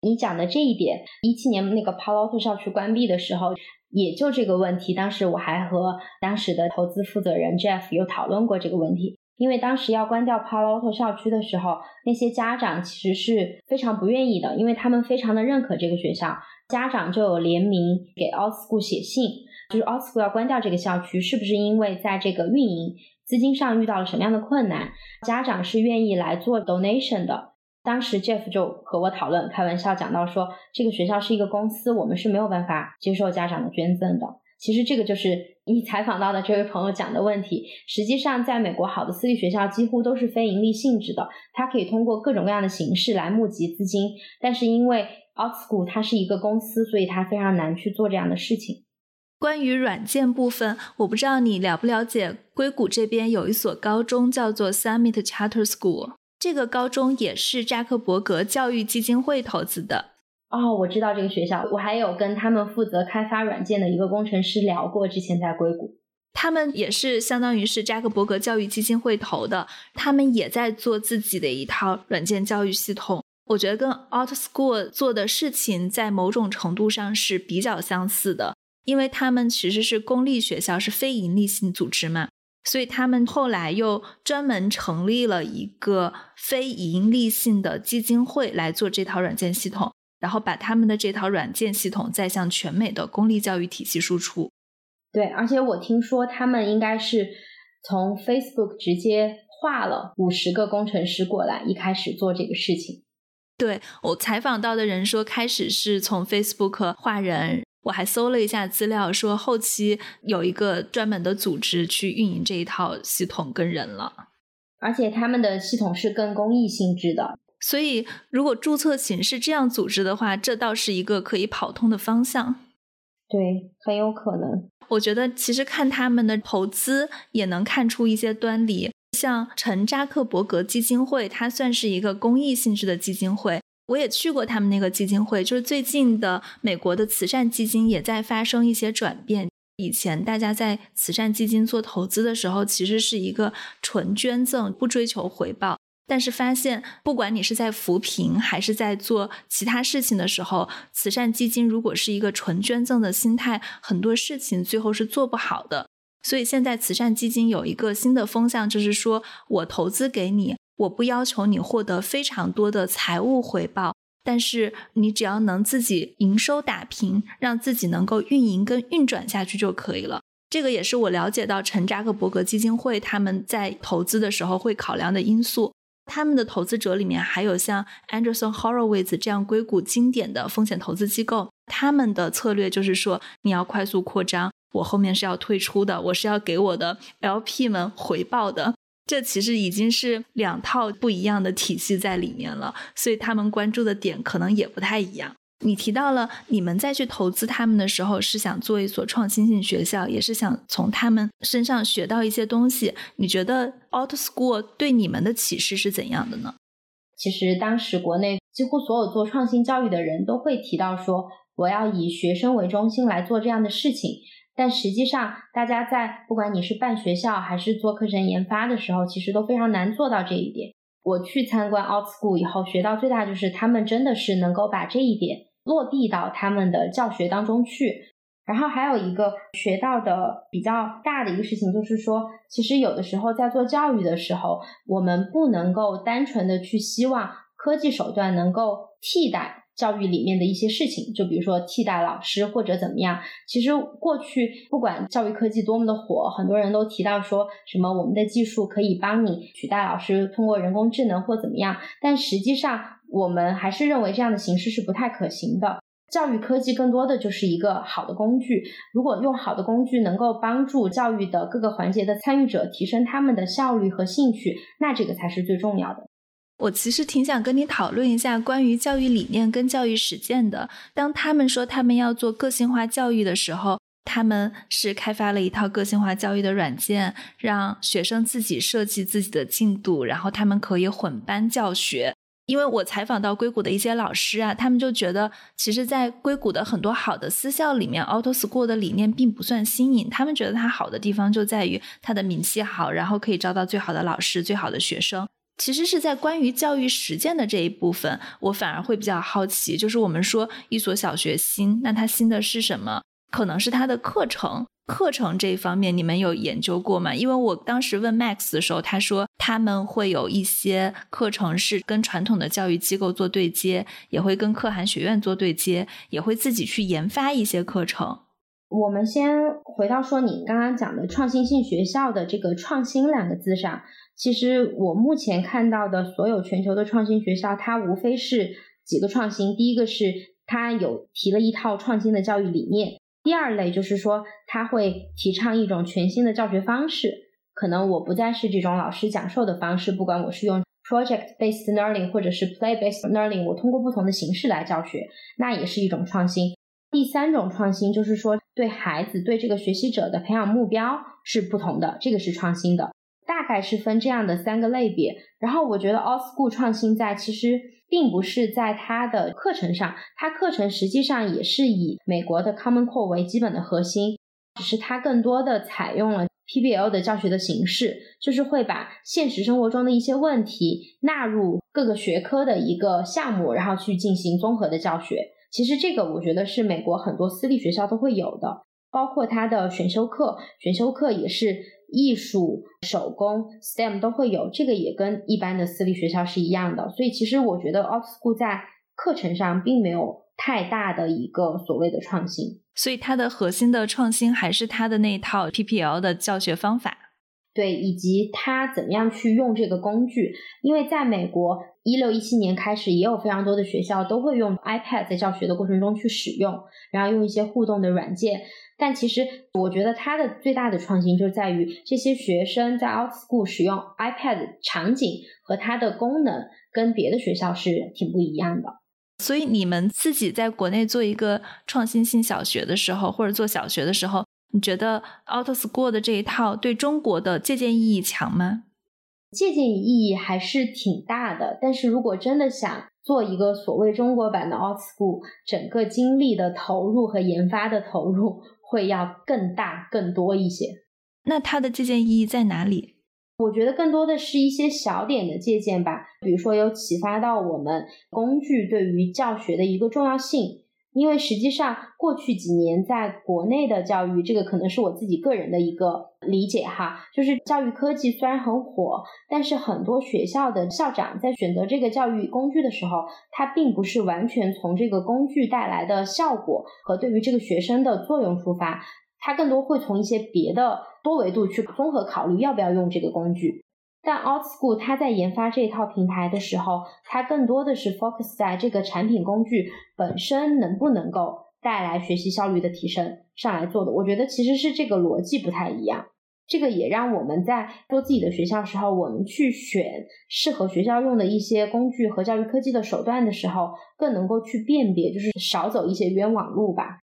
S2: 你讲的这一点，一七年那个 Palo Alto 校区关闭的时候。也就这个问题，当时我还和当时的投资负责人 Jeff 有讨论过这个问题。因为当时要关掉 Palo Alto 校区的时候，那些家长其实是非常不愿意的，因为他们非常的认可这个学校，家长就有联名给 Alt School 写信，就是 Alt School 要关掉这个校区，是不是因为在这个运营资金上遇到了什么样的困难？家长是愿意来做 donation 的。当时 Jeff 就和我讨论，开玩笑讲到说，这个学校是一个公司，我们是没有办法接受家长的捐赠的。其实这个就是你采访到的这位朋友讲的问题。实际上，在美国，好的私立学校几乎都是非盈利性质的，它可以通过各种各样的形式来募集资金。但是因为 Out School 它是一个公司，所以它非常难去做这样的事情。
S1: 关于软件部分，我不知道你了不了解，硅谷这边有一所高中叫做 Summit Charter School。这个高中也是扎克伯格教育基金会投资的
S2: 哦，我知道这个学校，我还有跟他们负责开发软件的一个工程师聊过，之前在硅谷，
S1: 他们也是相当于是扎克伯格教育基金会投的，他们也在做自己的一套软件教育系统，我觉得跟 Out School 做的事情在某种程度上是比较相似的，因为他们其实是公立学校，是非营利性组织嘛。所以他们后来又专门成立了一个非盈利性的基金会来做这套软件系统，然后把他们的这套软件系统再向全美的公立教育体系输出。
S2: 对，而且我听说他们应该是从 Facebook 直接划了五十个工程师过来，一开始做这个事情。
S1: 对我采访到的人说，开始是从 Facebook 画人。我还搜了一下资料，说后期有一个专门的组织去运营这一套系统跟人了，
S2: 而且他们的系统是更公益性质的。
S1: 所以，如果注册形式这样组织的话，这倒是一个可以跑通的方向。
S2: 对，很有可能。
S1: 我觉得其实看他们的投资也能看出一些端倪，像陈扎克伯格基金会，它算是一个公益性质的基金会。我也去过他们那个基金会，就是最近的美国的慈善基金也在发生一些转变。以前大家在慈善基金做投资的时候，其实是一个纯捐赠，不追求回报。但是发现，不管你是在扶贫还是在做其他事情的时候，慈善基金如果是一个纯捐赠的心态，很多事情最后是做不好的。所以现在慈善基金有一个新的风向，就是说我投资给你。我不要求你获得非常多的财务回报，但是你只要能自己营收打平，让自己能够运营跟运转下去就可以了。这个也是我了解到陈扎克伯格基金会他们在投资的时候会考量的因素。他们的投资者里面还有像 Anderson Horowitz 这样硅谷经典的风险投资机构，他们的策略就是说你要快速扩张，我后面是要退出的，我是要给我的 LP 们回报的。这其实已经是两套不一样的体系在里面了，所以他们关注的点可能也不太一样。你提到了你们再去投资他们的时候，是想做一所创新性学校，也是想从他们身上学到一些东西。你觉得 Out School 对你们的启示是怎样的呢？
S2: 其实当时国内几乎所有做创新教育的人都会提到说，我要以学生为中心来做这样的事情。但实际上，大家在不管你是办学校还是做课程研发的时候，其实都非常难做到这一点。我去参观 Out School 以后，学到最大就是他们真的是能够把这一点落地到他们的教学当中去。然后还有一个学到的比较大的一个事情，就是说，其实有的时候在做教育的时候，我们不能够单纯的去希望科技手段能够替代。教育里面的一些事情，就比如说替代老师或者怎么样。其实过去不管教育科技多么的火，很多人都提到说什么我们的技术可以帮你取代老师，通过人工智能或怎么样。但实际上，我们还是认为这样的形式是不太可行的。教育科技更多的就是一个好的工具。如果用好的工具能够帮助教育的各个环节的参与者提升他们的效率和兴趣，那这个才是最重要的。
S1: 我其实挺想跟你讨论一下关于教育理念跟教育实践的。当他们说他们要做个性化教育的时候，他们是开发了一套个性化教育的软件，让学生自己设计自己的进度，然后他们可以混班教学。因为我采访到硅谷的一些老师啊，他们就觉得，其实，在硅谷的很多好的私校里面，Auto School 的理念并不算新颖。他们觉得它好的地方就在于它的名气好，然后可以招到最好的老师、最好的学生。其实是在关于教育实践的这一部分，我反而会比较好奇，就是我们说一所小学新，那它新的是什么？可能是它的课程，课程这一方面你们有研究过吗？因为我当时问 Max 的时候，他说他们会有一些课程是跟传统的教育机构做对接，也会跟可汗学院做对接，也会自己去研发一些课程。
S2: 我们先回到说你刚刚讲的创新性学校的这个“创新”两个字上。其实我目前看到的所有全球的创新学校，它无非是几个创新。第一个是它有提了一套创新的教育理念；第二类就是说，它会提倡一种全新的教学方式。可能我不再是这种老师讲授的方式，不管我是用 project based learning 或者是 play based learning，我通过不同的形式来教学，那也是一种创新。第三种创新就是说，对孩子对这个学习者的培养目标是不同的，这个是创新的。大概是分这样的三个类别，然后我觉得 All School 创新在其实并不是在它的课程上，它课程实际上也是以美国的 Common Core 为基本的核心，只是它更多的采用了 PBL 的教学的形式，就是会把现实生活中的一些问题纳入各个学科的一个项目，然后去进行综合的教学。其实这个我觉得是美国很多私立学校都会有的，包括它的选修课，选修课也是。艺术、手工、STEM 都会有，这个也跟一般的私立学校是一样的。所以其实我觉得 Out School 在课程上并没有太大的一个所谓的创新。
S1: 所以它的核心的创新还是它的那一套 PPL 的教学方法。
S2: 对，以及它怎么样去用这个工具。因为在美国，一六一七年开始，也有非常多的学校都会用 iPad 在教学的过程中去使用，然后用一些互动的软件。但其实，我觉得它的最大的创新就在于这些学生在 OutSchool 使用 iPad 场景和它的功能跟别的学校是挺不一样的。
S1: 所以你们自己在国内做一个创新性小学的时候，或者做小学的时候，你觉得 OutSchool 的这一套对中国的借鉴意义强吗？
S2: 借鉴意义还是挺大的。但是如果真的想做一个所谓中国版的 OutSchool，整个精力的投入和研发的投入。会要更大更多一些，
S1: 那它的借鉴意义在哪里？
S2: 我觉得更多的是一些小点的借鉴吧，比如说有启发到我们工具对于教学的一个重要性。因为实际上，过去几年在国内的教育，这个可能是我自己个人的一个理解哈，就是教育科技虽然很火，但是很多学校的校长在选择这个教育工具的时候，他并不是完全从这个工具带来的效果和对于这个学生的作用出发，他更多会从一些别的多维度去综合考虑要不要用这个工具。但 OutSchool 它在研发这一套平台的时候，它更多的是 focus 在这个产品工具本身能不能够带来学习效率的提升上来做的。我觉得其实是这个逻辑不太一样。这个也让我们在做自己的学校时候，我们去选适合学校用的一些工具和教育科技的手段的时候，更能够去辨别，就是少走一些冤枉路吧。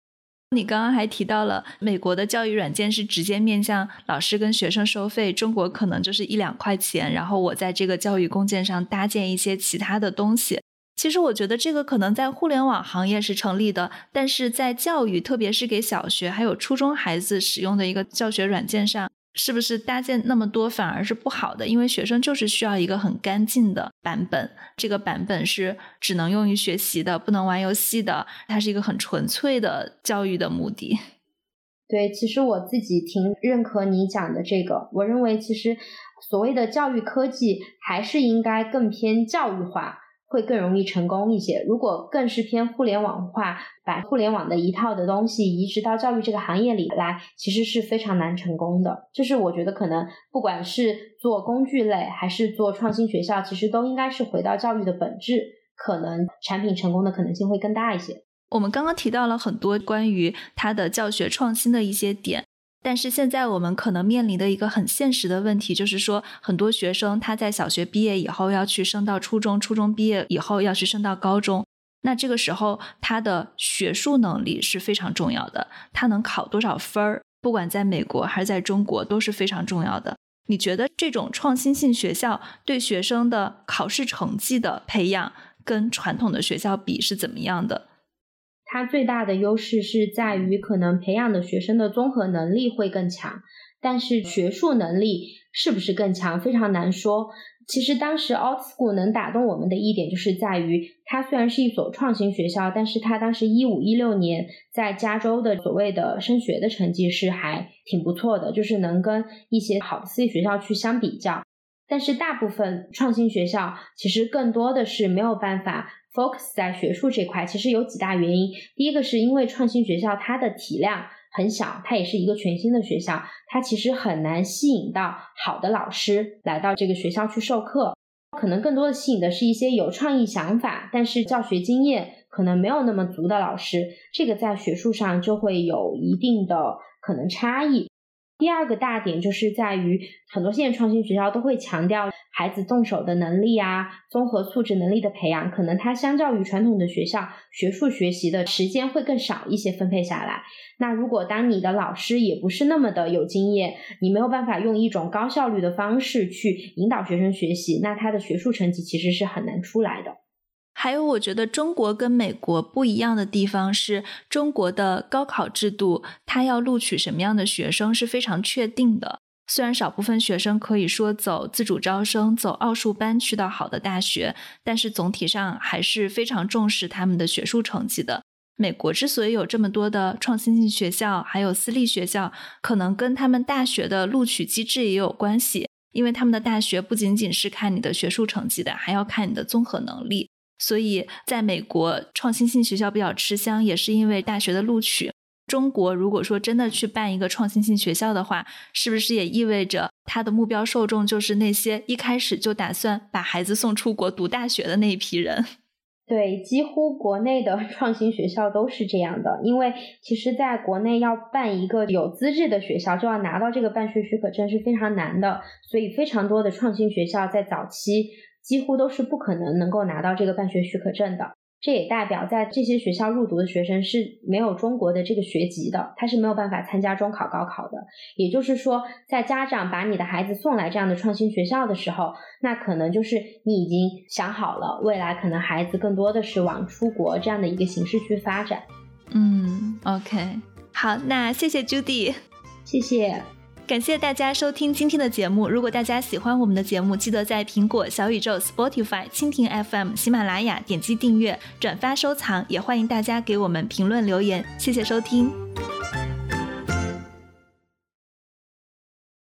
S1: 你刚刚还提到了美国的教育软件是直接面向老师跟学生收费，中国可能就是一两块钱，然后我在这个教育工件上搭建一些其他的东西。其实我觉得这个可能在互联网行业是成立的，但是在教育，特别是给小学还有初中孩子使用的一个教学软件上。是不是搭建那么多反而是不好的？因为学生就是需要一个很干净的版本，这个版本是只能用于学习的，不能玩游戏的，它是一个很纯粹的教育的目的。
S2: 对，其实我自己挺认可你讲的这个，我认为其实所谓的教育科技还是应该更偏教育化。会更容易成功一些。如果更是偏互联网化，把互联网的一套的东西移植到教育这个行业里来，其实是非常难成功的。就是我觉得可能不管是做工具类还是做创新学校，其实都应该是回到教育的本质，可能产品成功的可能性会更大一些。
S1: 我们刚刚提到了很多关于它的教学创新的一些点，但是现在我们可能面临的一个很现实的问题，就是说很多学生他在小学毕业以后要去升到初中，初中毕业以后要去升到高中，那这个时候他的学术能力是非常重要的，他能考多少分儿，不管在美国还是在中国都是非常重要的。你觉得这种创新性学校对学生的考试成绩的培养跟传统的学校比是怎么样的？
S2: 它最大的优势是在于可能培养的学生的综合能力会更强，但是学术能力是不是更强，非常难说。其实当时 Alt School 能打动我们的一点，就是在于它虽然是一所创新学校，但是它当时一五一六年在加州的所谓的升学的成绩是还挺不错的，就是能跟一些好的私立学校去相比较。但是大部分创新学校其实更多的是没有办法。Focus 在学术这块，其实有几大原因。第一个是因为创新学校它的体量很小，它也是一个全新的学校，它其实很难吸引到好的老师来到这个学校去授课。可能更多的吸引的是一些有创意想法，但是教学经验可能没有那么足的老师。这个在学术上就会有一定的可能差异。第二个大点就是在于，很多现在创新学校都会强调孩子动手的能力啊，综合素质能力的培养，可能它相较于传统的学校，学术学习的时间会更少一些分配下来。那如果当你的老师也不是那么的有经验，你没有办法用一种高效率的方式去引导学生学习，那他的学术成绩其实是很难出来的。
S1: 还有，我觉得中国跟美国不一样的地方是，中国的高考制度，它要录取什么样的学生是非常确定的。虽然少部分学生可以说走自主招生、走奥数班去到好的大学，但是总体上还是非常重视他们的学术成绩的。美国之所以有这么多的创新性学校，还有私立学校，可能跟他们大学的录取机制也有关系，因为他们的大学不仅仅是看你的学术成绩的，还要看你的综合能力。所以，在美国，创新性学校比较吃香，也是因为大学的录取。中国如果说真的去办一个创新性学校的话，是不是也意味着它的目标受众就是那些一开始就打算把孩子送出国读大学的那一批人？
S2: 对，几乎国内的 创新学校都是这样的。因为其实，在国内要办一个有资质的学校，就要拿到这个办学许可证是非常难的。所以，非常多的创新学校在早期。几乎都是不可能能够拿到这个办学许可证的，这也代表在这些学校入读的学生是没有中国的这个学籍的，他是没有办法参加中考、高考的。也就是说，在家长把你的孩子送来这样的创新学校的时候，那可能就是你已经想好了，未来可能孩子更多的是往出国这样的一个形式去发展。
S1: 嗯，OK，好，那谢谢 Judy，
S2: 谢谢。
S1: 感谢大家收听今天的节目。如果大家喜欢我们的节目，记得在苹果、小宇宙、Spotify、蜻蜓 FM、喜马拉雅点击订阅、转发、收藏，也欢迎大家给我们评论留言。谢谢收听。